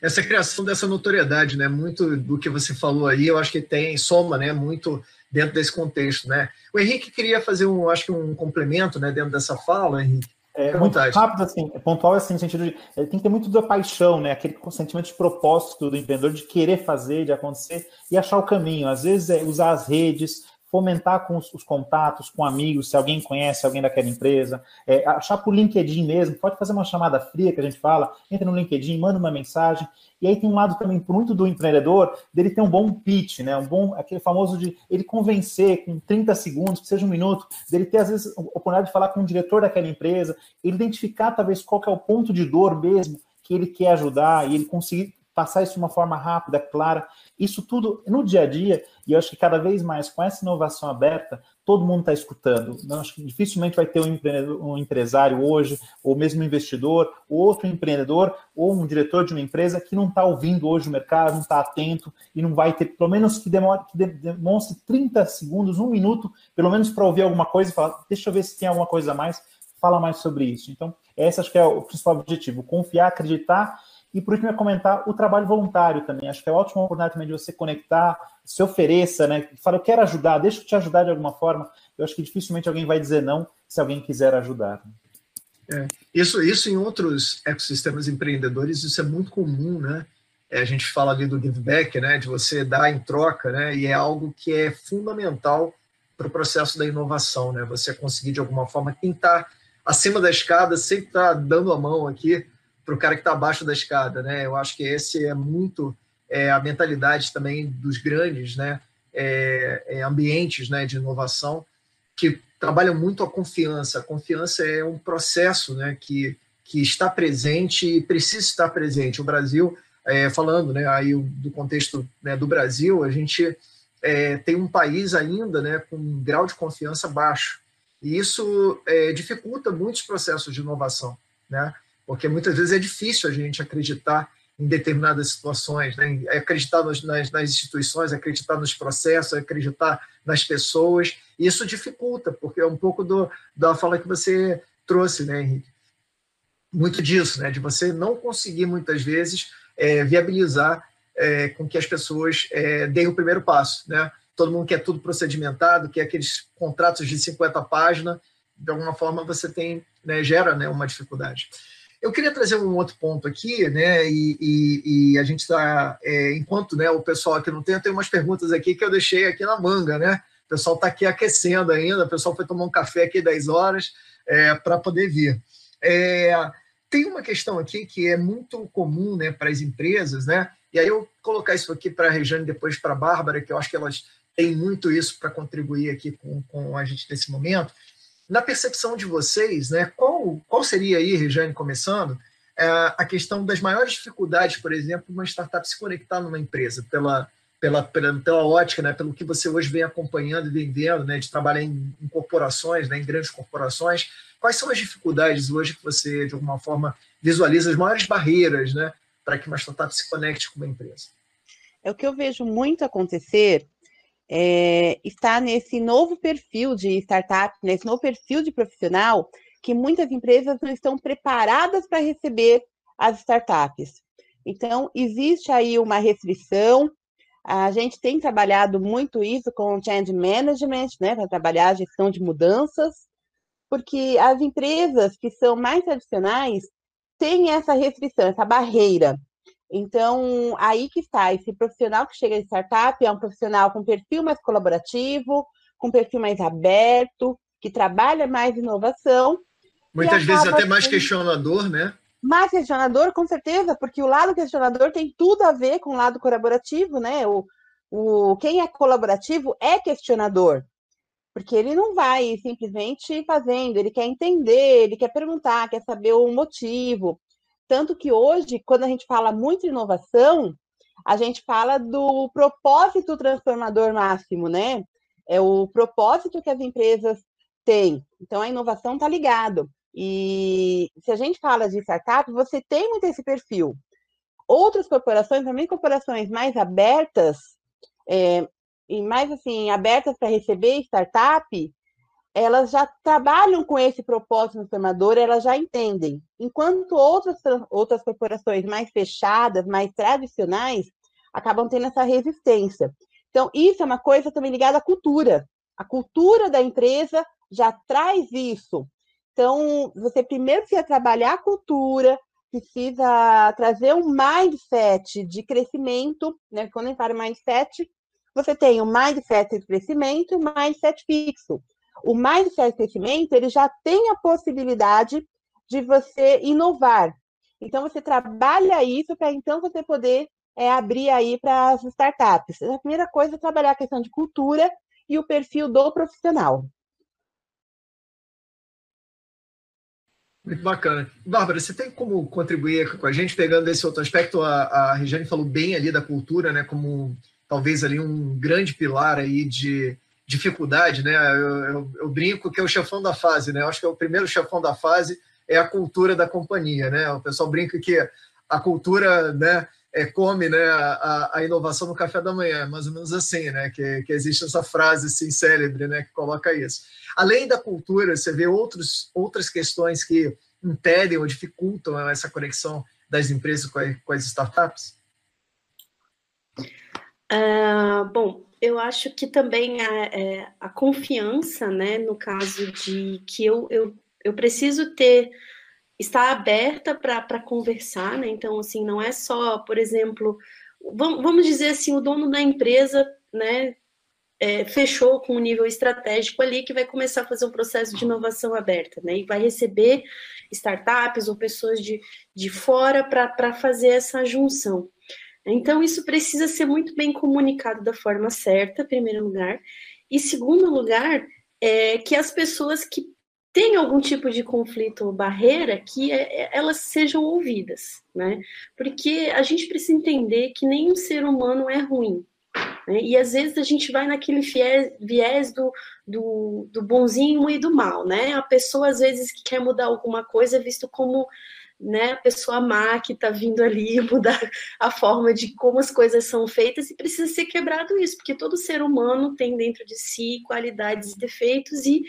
Essa criação dessa notoriedade, né? Muito do que você falou aí, eu acho que tem soma, né? Muito dentro desse contexto, né? O Henrique queria fazer um, acho que um complemento, né? Dentro dessa fala, Henrique. É, muito rápido, assim, é pontual assim, no sentido de tem que ter muito da paixão, né? Aquele sentimento de propósito do empreendedor de querer fazer, de acontecer e achar o caminho. Às vezes é usar as redes, fomentar com os, os, contatos, com amigos, se alguém conhece alguém daquela empresa, é, achar por LinkedIn mesmo, pode fazer uma chamada fria que a gente fala, entra no LinkedIn, manda uma mensagem, e aí tem um lado também muito do empreendedor, dele ter um bom pitch, né, um bom, aquele famoso de ele convencer com 30 segundos, que seja um minuto, dele ter às vezes a oportunidade de falar com o diretor daquela empresa, ele identificar talvez qual é o ponto de dor mesmo que ele quer ajudar, e ele conseguir passar isso de uma forma rápida, clara. Isso tudo no dia a dia, e eu acho que cada vez mais com essa inovação aberta, todo mundo está escutando. Eu acho que dificilmente vai ter um, um, empresário hoje, ou mesmo um investidor, ou outro empreendedor, ou um diretor de uma empresa que não está ouvindo hoje o mercado, não está atento e não vai ter, pelo menos que, demore, que demonstre 30 segundos, um minuto, pelo menos para ouvir alguma coisa e falar, deixa eu ver se tem alguma coisa a mais, fala mais sobre isso. Então, esse acho que é o principal objetivo, confiar, acreditar E por último, é comentar o trabalho voluntário também. Acho que é uma ótima oportunidade também de você conectar, se ofereça, né? Fala, eu quero ajudar, deixa eu te ajudar de alguma forma. Eu acho que dificilmente alguém vai dizer não se alguém quiser ajudar. É. Isso, isso em outros ecossistemas empreendedores, isso é muito comum, né? É, a gente fala ali do give back, né? De você dar em troca, né? E é algo que é fundamental para o processo da inovação, né? Você conseguir de alguma forma quem está acima da escada sempre está dando a mão aqui para o cara que está abaixo da escada, né? Eu acho que esse é muito é, a mentalidade também dos grandes, né? É, é, ambientes, né? De inovação que trabalham muito a confiança. A confiança é um processo, né? Que que está presente e precisa estar presente. O Brasil, é, falando, né? Aí do contexto né, do Brasil, a gente é, tem um país ainda, né? Com um grau de confiança baixo. E isso é, dificulta muitos processos de inovação, né? Porque muitas vezes é difícil a gente acreditar em determinadas situações, né? É acreditar nas, nas, nas, instituições, acreditar nos processos, acreditar nas pessoas. E isso dificulta, porque é um pouco do, da fala que você trouxe, né, Henrique? Muito disso, né? De você não conseguir, muitas vezes, é, viabilizar é, com que as pessoas é, deem o primeiro passo, né? Todo mundo quer tudo procedimentado, quer aqueles contratos de 50 páginas, de alguma forma você tem, né, gera né, uma dificuldade. Eu queria trazer um outro ponto aqui, né? E, e, e a gente está, é, enquanto né, o pessoal aqui não tem, eu tenho umas perguntas aqui que eu deixei aqui na manga, né? O pessoal está aqui aquecendo ainda, o pessoal foi tomar um café aqui 10 horas é, para poder vir. É, tem uma questão aqui que é muito comum né, para as empresas, né? E aí eu colocar isso aqui para a Rejane depois para a Bárbara, que eu acho que elas têm muito isso para contribuir aqui com, com a gente nesse momento, na percepção de vocês, né, qual, qual seria aí, Rejane, começando, é, a questão das maiores dificuldades, por exemplo, uma startup se conectar numa empresa, pela, pela, pela, pela ótica, né, pelo que você hoje vem acompanhando e vendendo, né, de trabalhar em, em corporações, né, em grandes corporações, quais são as dificuldades hoje que você, de alguma forma, visualiza as maiores barreiras né, para que uma startup se conecte com uma empresa? É o que eu vejo muito acontecer é, está nesse novo perfil de startup, nesse novo perfil de profissional, que muitas empresas não estão preparadas para receber as startups. Então, existe aí uma restrição. A gente tem trabalhado muito isso com o change management, né, para trabalhar a gestão de mudanças, porque as empresas que são mais tradicionais têm essa restrição, essa barreira. Então, aí que está, esse profissional que chega de startup é um profissional com perfil mais colaborativo, com perfil mais aberto, que trabalha mais inovação. Muitas vezes até mais questionador, né? Mais questionador, com certeza, porque o lado questionador tem tudo a ver com o lado colaborativo, né? O, o, quem é colaborativo é questionador, porque ele não vai simplesmente fazendo, ele quer entender, ele quer perguntar, quer saber o motivo. Tanto que hoje, quando a gente fala muito de inovação, a gente fala do propósito transformador máximo, né? É o propósito que as empresas têm. Então, a inovação está ligado. E se a gente fala de startup, você tem muito esse perfil. Outras corporações, também corporações mais abertas, é, e mais assim, abertas para receber startup, elas já trabalham com esse propósito transformador, elas já entendem. Enquanto outras, outras corporações mais fechadas, mais tradicionais, acabam tendo essa resistência. Então, isso é uma coisa também ligada à cultura. A cultura da empresa já traz isso. Então, você primeiro precisa trabalhar a cultura, precisa trazer um mindset de crescimento, né? Quando a gente fala mindset, você tem o mindset de crescimento e o mindset fixo o mindset crescimento ele já tem a possibilidade de você inovar. Então você trabalha isso para então você poder é, abrir aí para as startups. A primeira coisa é trabalhar a questão de cultura e o perfil do profissional. Muito bacana. Bárbara, você tem como contribuir com a gente, pegando esse outro aspecto? A, a Regiane falou bem ali da cultura, né, como talvez ali um grande pilar aí de, dificuldade, né? Eu, eu, eu, brinco que é o chefão da fase, né? Eu acho que é o primeiro chefão da fase é a cultura da companhia, né? O pessoal brinca que a cultura, né? É, come né, a, a, inovação no café da manhã, mais ou menos assim, né, que, que existe essa frase assim, célebre né, que coloca isso. Além da cultura, você vê outros, outras questões que impedem ou dificultam essa conexão das empresas com, com as startups? Uh, bom, eu acho que também a, é, a, confiança, né, no caso de que eu, eu, eu preciso ter, estar aberta para conversar, né, então, assim, não é só, por exemplo, vamos, dizer assim, o dono da empresa, né, é, fechou com um nível estratégico ali que vai começar a fazer um processo de inovação aberta, né? E vai receber startups ou pessoas de, de fora para fazer essa junção. Então, isso precisa ser muito bem comunicado da forma certa, em primeiro lugar. E, segundo lugar, é que as pessoas que têm algum tipo de conflito ou barreira, que é, é, elas sejam ouvidas, né? Porque a gente precisa entender que nenhum ser humano é ruim. Né? E às vezes a gente vai naquele viés, do, do, do, bonzinho e do mal, né? A pessoa, às vezes, que quer mudar alguma coisa é visto como né, a pessoa má que está vindo ali mudar a forma de como as coisas são feitas e precisa ser quebrado isso, porque todo ser humano tem dentro de si qualidades e defeitos e,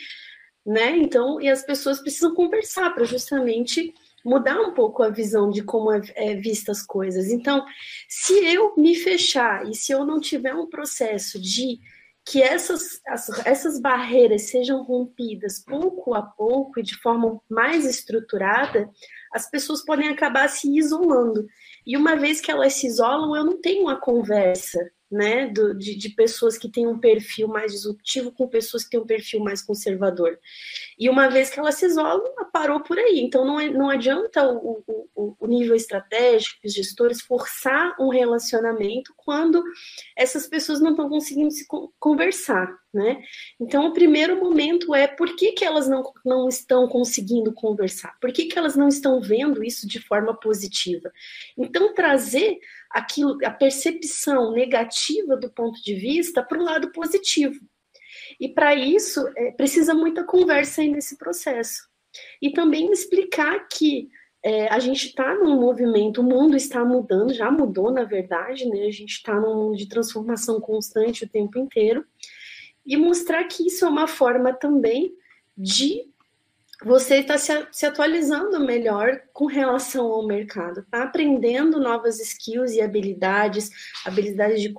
né, então, e as pessoas precisam conversar para justamente mudar um pouco a visão de como é, é vista as coisas. Então, se eu me fechar e se eu não tiver um processo de que essas, as, essas barreiras sejam rompidas pouco a pouco e de forma mais estruturada, as pessoas podem acabar se isolando. E uma vez que elas se isolam, eu não tenho uma conversa, né, do, de, de, pessoas que têm um perfil mais disruptivo com pessoas que têm um perfil mais conservador. E uma vez que ela se isola, parou por aí. Então não, não adianta o, o, o nível estratégico, os gestores, forçar um relacionamento quando essas pessoas não estão conseguindo se conversar. Né? Então, o primeiro momento é por que, que elas não, não estão conseguindo conversar? Por que, que elas não estão vendo isso de forma positiva? Então, trazer aquilo, a percepção negativa do ponto de vista para o lado positivo. E para isso é, precisa muita conversa aí nesse processo. E também explicar que é, a gente está num movimento, o mundo está mudando, já mudou, na verdade, né? A gente está num mundo de transformação constante o tempo inteiro. E mostrar que isso é uma forma também de você está se, se, atualizando melhor com relação ao mercado, está aprendendo novas skills e habilidades, habilidades de,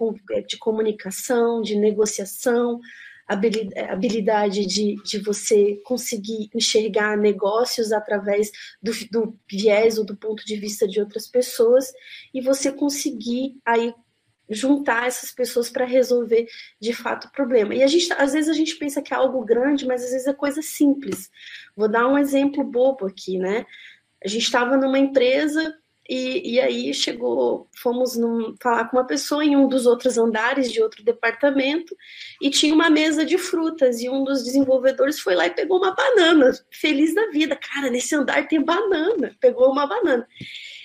de comunicação, de negociação, habilidade de, de você conseguir enxergar negócios através do, do viés ou do ponto de vista de outras pessoas e você conseguir aí juntar essas pessoas para resolver de fato o problema. E a gente, às vezes a gente pensa que é algo grande, mas às vezes é coisa simples. Vou dar um exemplo bobo aqui, né? A gente estava numa empresa e, e, aí chegou, fomos num, falar com uma pessoa em um dos outros andares de outro departamento e tinha uma mesa de frutas e um dos desenvolvedores foi lá e pegou uma banana, feliz da vida, cara, nesse andar tem banana, pegou uma banana.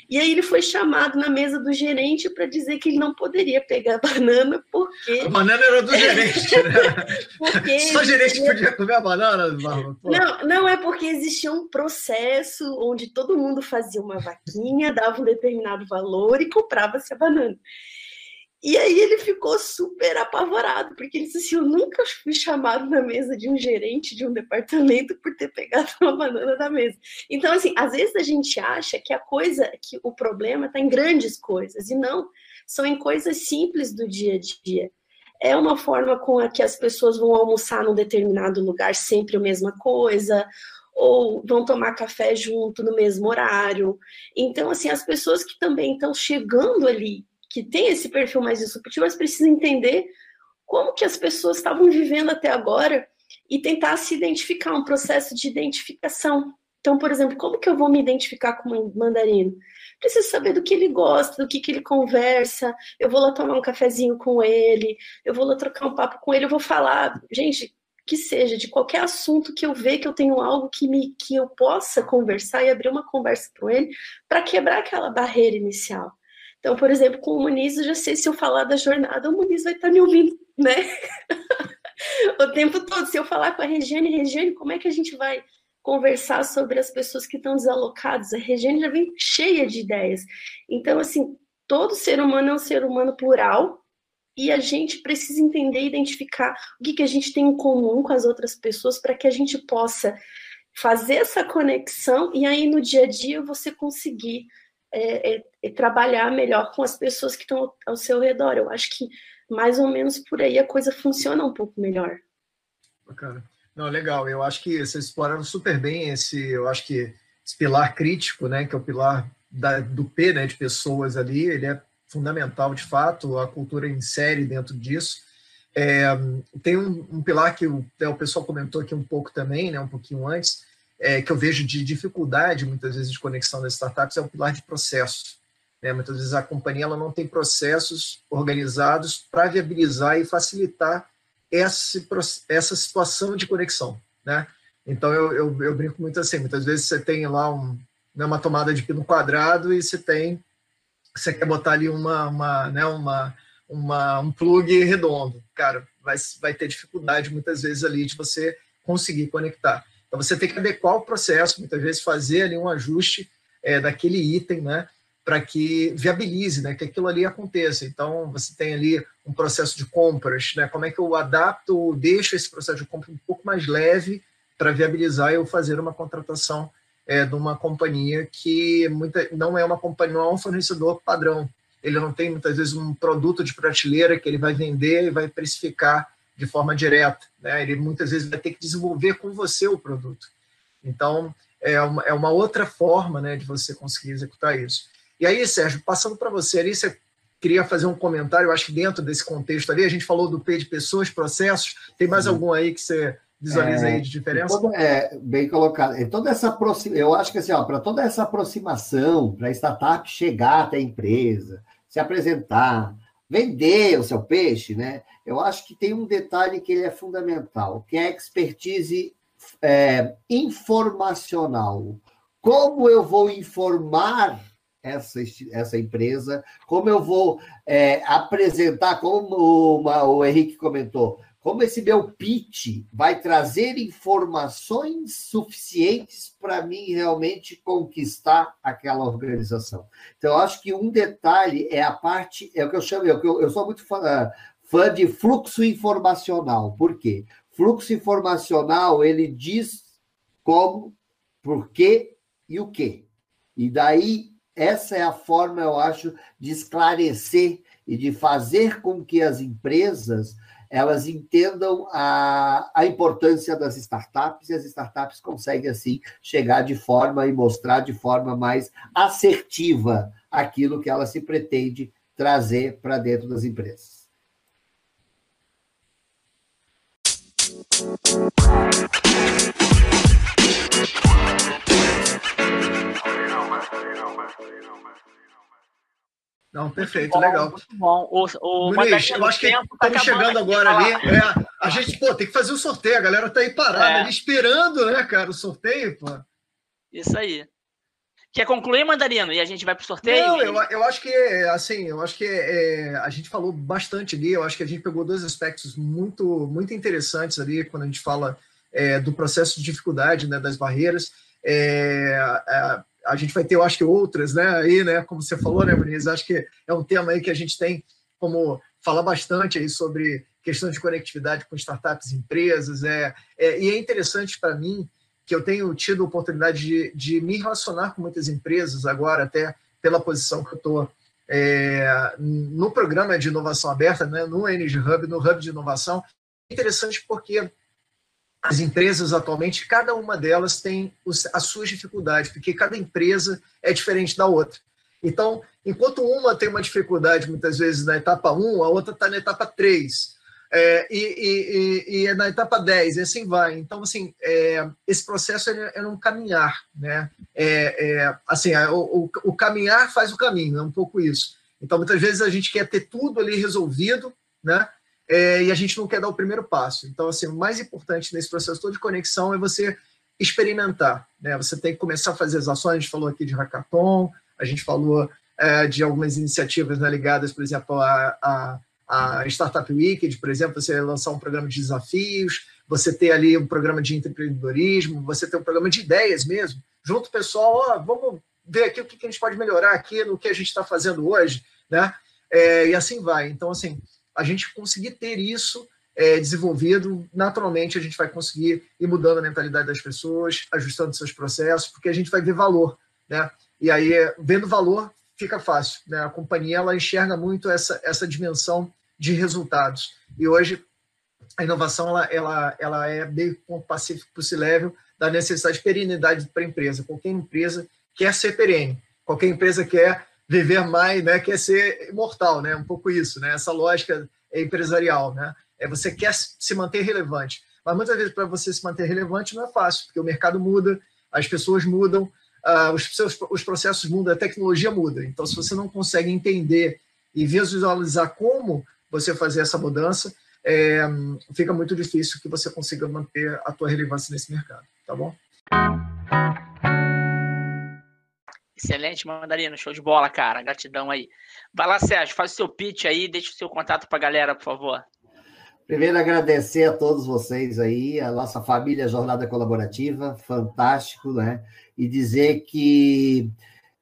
E aí ele foi chamado na mesa do gerente para dizer que ele não poderia pegar a banana porque. A banana era do gerente, né? porque Só o gerente podia comer a banana, Não, não, é porque existia um processo onde todo mundo fazia uma vaquinha, dava um determinado valor e comprava-se a banana. E aí ele ficou super apavorado, porque ele disse assim: Eu nunca fui chamado na mesa de um gerente de um departamento por ter pegado uma banana da mesa. Então, assim, às vezes a gente acha que a coisa, que o problema está em grandes coisas, e não, são em coisas simples do dia a dia. É uma forma com a que as pessoas vão almoçar num determinado lugar sempre a mesma coisa, ou vão tomar café junto no mesmo horário. Então, assim, as pessoas que também estão chegando ali que tem esse perfil mais disruptivo, elas precisam entender como que as pessoas estavam vivendo até agora e tentar se identificar, um processo de identificação. Então, por exemplo, como que eu vou me identificar com o mandarino? Preciso saber do que ele gosta, do que, que ele conversa. Eu vou lá tomar um cafezinho com ele, eu vou lá trocar um papo com ele, eu vou falar, gente, que seja de qualquer assunto que eu ver que eu tenho algo que me que eu possa conversar e abrir uma conversa com ele para quebrar aquela barreira inicial. Então, por exemplo, com o Muniz, eu já sei se eu falar da jornada, o Muniz vai estar me ouvindo, né? o tempo todo. Se eu falar com a Regiane, Regiane, como é que a gente vai conversar sobre as pessoas que estão desalocadas? A Regiane já vem cheia de ideias. Então, assim, todo ser humano é um ser humano plural, e a gente precisa entender e identificar o que, que a gente tem em comum com as outras pessoas para que a gente possa fazer essa conexão e aí no dia a dia você conseguir é, é, é trabalhar melhor com as pessoas que estão ao, ao seu redor. Eu acho que mais ou menos por aí a coisa funciona um pouco melhor. Bacana. Não, legal. Eu acho que vocês exploraram super bem esse, eu acho que esse pilar crítico, né, que é o pilar da, do P, né, de pessoas ali, ele é fundamental de fato. A cultura insere dentro disso. É, tem um, um, pilar que o, o pessoal comentou aqui um pouco também, né, um pouquinho antes, é, que eu vejo de dificuldade muitas vezes de conexão das startups é o pilar de processos. Né? Muitas vezes a companhia ela não tem processos organizados para viabilizar e facilitar esse, essa situação de conexão. Né? Então eu, eu, eu, brinco muito assim, muitas vezes você tem lá um, né, uma tomada de pino quadrado e você tem, você quer botar ali uma, uma, né, uma, uma, um plug redondo. Cara, vai, vai ter dificuldade muitas vezes ali de você conseguir conectar. Então você tem que adequar o processo, muitas vezes fazer ali um ajuste é, daquele item, né? Para que viabilize, né? Que aquilo ali aconteça. Então você tem ali um processo de compras, né? Como é que eu adapto, deixo esse processo de compra um pouco mais leve para viabilizar eu fazer uma contratação é, de uma companhia que muita, não é uma companhia, não é um fornecedor padrão. Ele não tem muitas vezes um produto de prateleira que ele vai vender e vai precificar de forma direta. Né? Ele muitas vezes vai ter que desenvolver com você o produto. Então, é uma, é uma outra forma né, de você conseguir executar isso. E aí, Sérgio, passando para você ali, você queria fazer um comentário, eu acho que dentro desse contexto ali, a gente falou do P de pessoas, processos, tem mais Sim. algum aí que você visualiza é, aí de diferença? Toda, é, bem colocado. É toda essa eu acho que assim, para toda essa aproximação, para a startup chegar até a empresa, se apresentar, vender o seu peixe, né? Eu acho que tem um detalhe que ele é fundamental, que é a expertise é, informacional. Como eu vou informar essa, essa empresa, como eu vou é, apresentar, como uma, o Henrique comentou, como esse meu pitch vai trazer informações suficientes para mim realmente conquistar aquela organização. Então, eu acho que um detalhe é a parte, é o que eu chamo, é eu, eu sou muito fã, fã de fluxo informacional. Por quê? Fluxo informacional, ele diz como, por quê e o quê. E daí, essa é a forma, eu acho, de esclarecer e de fazer com que as empresas elas entendam a, a importância das startups e as startups conseguem, assim, chegar de forma e mostrar de forma mais assertiva aquilo que ela se pretende trazer para dentro das empresas. Não, perfeito, bom, legal. Muito bom. O, o Muniz, eu acho que estamos tá chegando agora ali. É, a gente, pô, tem que fazer o sorteio. A galera tá aí parada é. ali esperando, né, cara, o sorteio, pô. Isso aí. Quer concluir, Mandarino? E a gente vai para o sorteio? Não, eu, eu acho que, assim, eu acho que é, a gente falou bastante ali. Eu acho que a gente pegou dois aspectos muito, muito interessantes ali quando a gente fala é, do processo de dificuldade, né, das barreiras. É, a, a gente vai ter, eu acho que outras, né? Aí, né? Como você falou, né, Muniz? Acho que é um tema aí que a gente tem como falar bastante aí sobre questão de conectividade com startups, empresas, é, é e é interessante para mim que eu tenho tido a oportunidade de, de, me relacionar com muitas empresas agora, até pela posição que eu estou é, no programa de inovação aberta, né, no Energy Hub, no Hub de Inovação. É interessante porque as empresas atualmente, cada uma delas tem as suas dificuldades, porque cada empresa é diferente da outra. Então, enquanto uma tem uma dificuldade, muitas vezes, na etapa 1, a outra está na etapa 3. É, e, e, e, é na etapa 10, e assim vai. Então, assim, é, esse processo é, é um caminhar, né? É, é assim, o, o, o, caminhar faz o caminho, é um pouco isso. Então, muitas vezes a gente quer ter tudo ali resolvido, né? é, e a gente não quer dar o primeiro passo. Então, assim, o mais importante nesse processo todo de conexão é você experimentar. Né? Você tem que começar a fazer as ações. A gente falou aqui de hackathon, a gente falou é, de algumas iniciativas né, ligadas, por exemplo, a, a, a Startup Weekend, por exemplo, você lançar um programa de desafios, você ter ali um programa de empreendedorismo, você ter um programa de ideias mesmo. Junto pessoal, ó, vamos ver aqui o que a gente pode melhorar aqui no que a gente está fazendo hoje, né? É, e assim vai. Então, assim, a gente conseguir ter isso é, desenvolvido, naturalmente a gente vai conseguir ir mudando a mentalidade das pessoas, ajustando seus processos, porque a gente vai ver valor. Né? E aí, vendo valor, fica fácil. Né? A companhia ela enxerga muito essa, essa dimensão de resultados. E hoje, a inovação ela, ela, ela é bem pacífico para o level da necessidade de perenidade para a empresa. Qualquer empresa quer ser perene, qualquer empresa quer viver mais, né, quer ser imortal, né, um pouco isso, né, essa lógica empresarial, né, é você quer se manter relevante, mas muitas vezes para você se manter relevante não é fácil, porque o mercado muda, as pessoas mudam, uh, os, seus, os processos mudam, a tecnologia muda, então se você não consegue entender e visualizar como você fazer essa mudança, é, fica muito difícil que você consiga manter a tua relevância nesse mercado, tá bom? Excelente, Mandarino. Show de bola, cara. Gratidão aí. Vai lá, Sérgio, faz o seu pitch aí, deixa o seu contato para a galera, por favor. Primeiro, agradecer a todos vocês aí, a nossa família Jornada Colaborativa, fantástico, né? E dizer que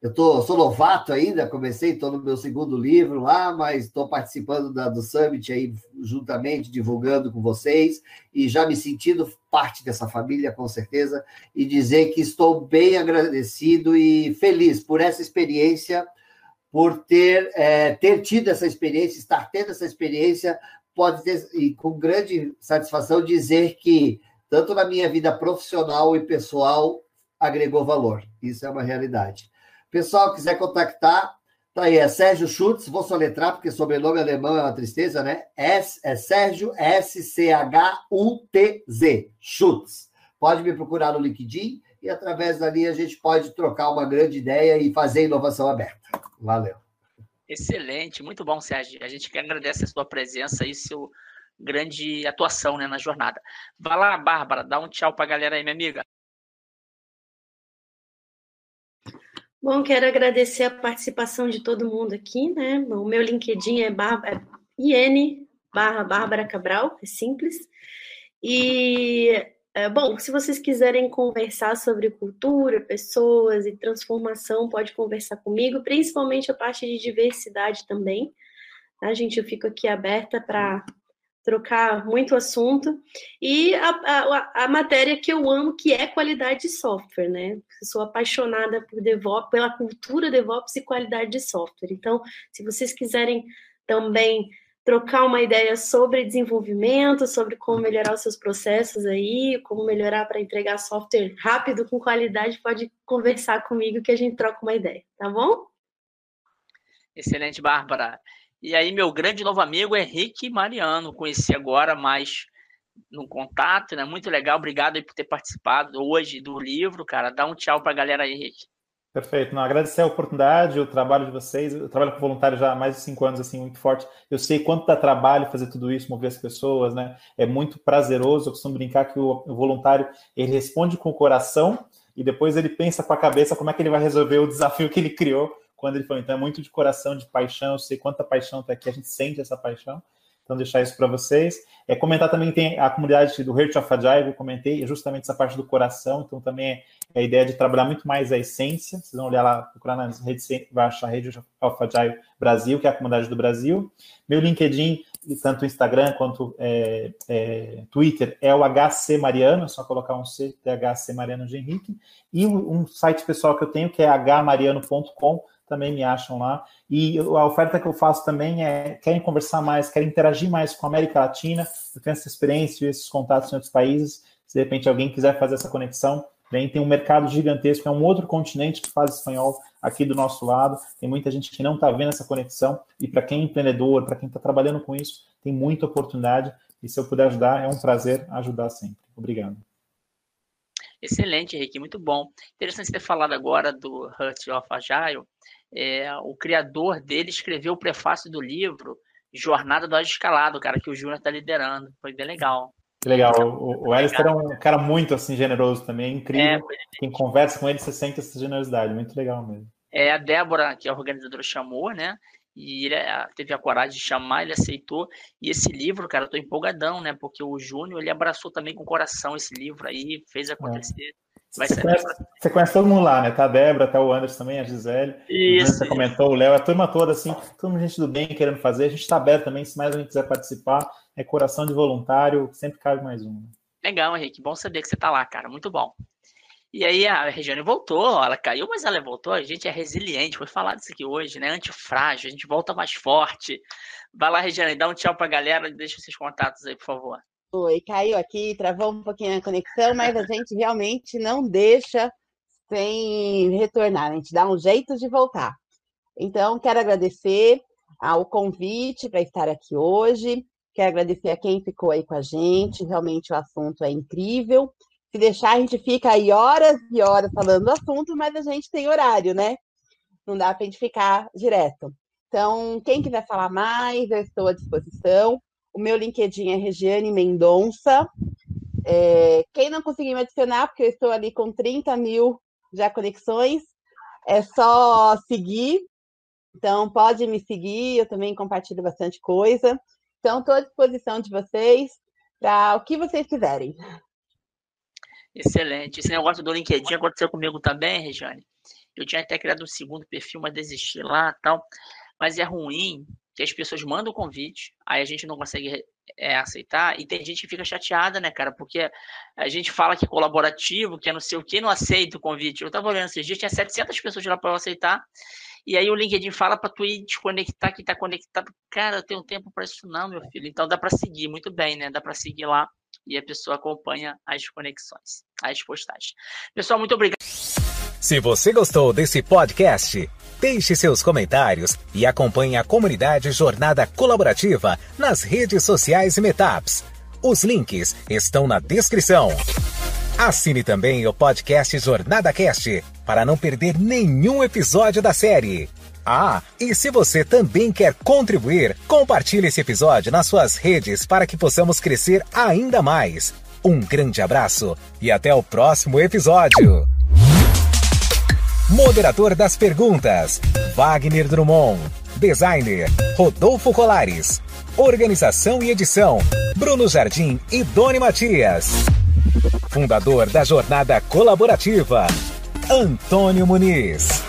eu tô, sou novato ainda, comecei, estou no meu segundo livro lá, mas estou participando da, do Summit aí juntamente, divulgando com vocês, e já me sentindo parte dessa família, com certeza, e dizer que estou bem agradecido e feliz por essa experiência, por ter, é, ter tido essa experiência, estar tendo essa experiência, pode ter, e com grande satisfação, dizer que, tanto na minha vida profissional e pessoal, agregou valor. Isso é uma realidade. Pessoal, quiser contactar, tá aí, é Sérgio Schutz, vou soletrar, porque sobrenome alemão é uma tristeza, né? S, é Sérgio S-C-H-U-T-Z, Schutz. Pode me procurar no LinkedIn e através dali a gente pode trocar uma grande ideia e fazer inovação aberta. Valeu. Excelente, muito bom, Sérgio. A gente agradece a sua presença e sua grande atuação né, na jornada. Vai lá, Bárbara, dá um tchau para a galera aí, minha amiga. Bom, quero agradecer a participação de todo mundo aqui, né? O meu LinkedIn é, é IN barra Bárbara Cabral, é simples. E, é, bom, se vocês quiserem conversar sobre cultura, pessoas e transformação, pode conversar comigo, principalmente a parte de diversidade também. Tá, gente? Eu fico aqui aberta para trocar muito assunto. E a, a, a, matéria que eu amo, que é qualidade de software, né? Sou apaixonada por DevOps, pela cultura DevOps e qualidade de software. Então, se vocês quiserem também trocar uma ideia sobre desenvolvimento, sobre como melhorar os seus processos aí, como melhorar para entregar software rápido, com qualidade, pode conversar comigo que a gente troca uma ideia, tá bom? Excelente, Bárbara. E aí, meu grande novo amigo Henrique Mariano, conheci agora mais no contato, né? Muito legal, obrigado aí por ter participado hoje do livro, cara. Dá um tchau para a galera aí, Henrique. Perfeito. Não, agradecer a oportunidade, o trabalho de vocês. Eu trabalho com voluntário já há mais de cinco anos, assim, muito forte. Eu sei quanto dá trabalho fazer tudo isso, mover as pessoas, né? É muito prazeroso. Eu costumo brincar que o, voluntário, ele responde com o coração e depois ele pensa com a cabeça como é que ele vai resolver o desafio que ele criou quando ele falou, então é muito de coração, de paixão, eu sei quanta paixão está aqui, a gente sente essa paixão. Então, deixar isso para vocês. É, comentar também tem a comunidade do Heart of Agile, eu comentei, é justamente essa parte do coração. Então, também é, é a ideia de trabalhar muito mais a essência. Vocês vão olhar lá, procurar nas redes, vai achar a Rede of Agile Brasil, que é a comunidade do Brasil. Meu LinkedIn, tanto Instagram quanto é, é, Twitter, é o HC Mariano, é só colocar um C, THC Mariano de Henrique. E um site pessoal que eu tenho, que é hmariano.com também me acham lá. E a oferta que eu faço também é: querem conversar mais, querem interagir mais com a América Latina, eu tenho essa experiência e esses contatos em outros países. Se de repente alguém quiser fazer essa conexão, bem, tem um mercado gigantesco, é um outro continente que faz espanhol aqui do nosso lado. Tem muita gente que não está vendo essa conexão. E para quem é empreendedor, para quem está trabalhando com isso, tem muita oportunidade. E se eu puder ajudar, é um prazer ajudar sempre. Obrigado. Excelente, Henrique, muito bom. Interessante ter falado agora do Hurt of Agile. É, o criador dele escreveu o prefácio do livro Jornada do Escalado, cara, que o Júnior está liderando. Foi bem legal. Que legal. O, o Alistair é um cara muito assim generoso também, é incrível. É, Quem conversa com ele, você sente essa generosidade, muito legal mesmo. É, a Débora, que é a organizadora, chamou, né? E ele é, teve a coragem de chamar, ele aceitou. E esse livro, cara, eu tô empolgadão, né? Porque o Júnior, ele abraçou também com o coração esse livro aí, fez acontecer. É. Você, conhece, você conhece todo mundo lá, né? Tá a Débora, tá o Anderson também, a Gisele. Isso. Você comentou, o Léo, a turma toda, assim, todo mundo gente do bem querendo fazer. A gente está aberto também, se mais alguém quiser participar. É coração de voluntário, sempre cabe mais um. Legal, Henrique. Bom saber que você tá lá, cara. Muito bom. E aí a Regiane voltou, ela caiu, mas ela voltou. A gente é resiliente, foi falado isso aqui hoje, né? Antifrágil, a gente volta mais forte. Vai lá, Regiane, dá um tchau pra galera, deixa seus contatos aí, por favor. Oi, caiu aqui, travou um pouquinho a conexão, mas a gente realmente não deixa sem retornar, a gente dá um jeito de voltar. Então, quero agradecer ao convite para estar aqui hoje, quero agradecer a quem ficou aí com a gente, realmente o assunto é incrível. Se deixar, a gente fica aí horas e horas falando do assunto, mas a gente tem horário, né? Não dá para a gente ficar direto. Então, quem quiser falar mais, eu estou à disposição. O meu LinkedIn é Regiane Mendonça. É, quem não conseguir me adicionar, porque eu estou ali com 30 mil já conexões, é só seguir. Então, pode me seguir, eu também compartilho bastante coisa. Então, estou à disposição de vocês para o que vocês quiserem. Excelente. Esse negócio do LinkedIn aconteceu comigo também, Regiane. Eu tinha até criado um segundo perfil, mas desisti lá tal. Mas é ruim que as pessoas mandam o convite, aí a gente não consegue é, aceitar, e tem gente que fica chateada, né, cara? Porque a gente fala que é colaborativo, que é não sei o que, não aceita o convite. Eu tava olhando esses dias, tinha 700 pessoas lá para eu aceitar, e aí o LinkedIn fala para tu ir desconectar que tá conectado. Cara, eu tenho tempo para isso não, meu filho. Então dá para seguir muito bem, né? Dá para seguir lá e a pessoa acompanha as conexões, as postagens. Pessoal, muito obrigado. Se você gostou desse podcast, deixe seus comentários e acompanhe a comunidade Jornada Colaborativa nas redes sociais e Metaps. Os links estão na descrição. Assine também o podcast Jornada Cast para não perder nenhum episódio da série. Ah, e se você também quer contribuir, compartilhe esse episódio nas suas redes para que possamos crescer ainda mais. Um grande abraço e até o próximo episódio. Moderador das perguntas: Wagner Drummond. Designer: Rodolfo Colares. Organização e edição: Bruno Jardim e Doni Matias. Fundador da Jornada Colaborativa: Antônio Muniz.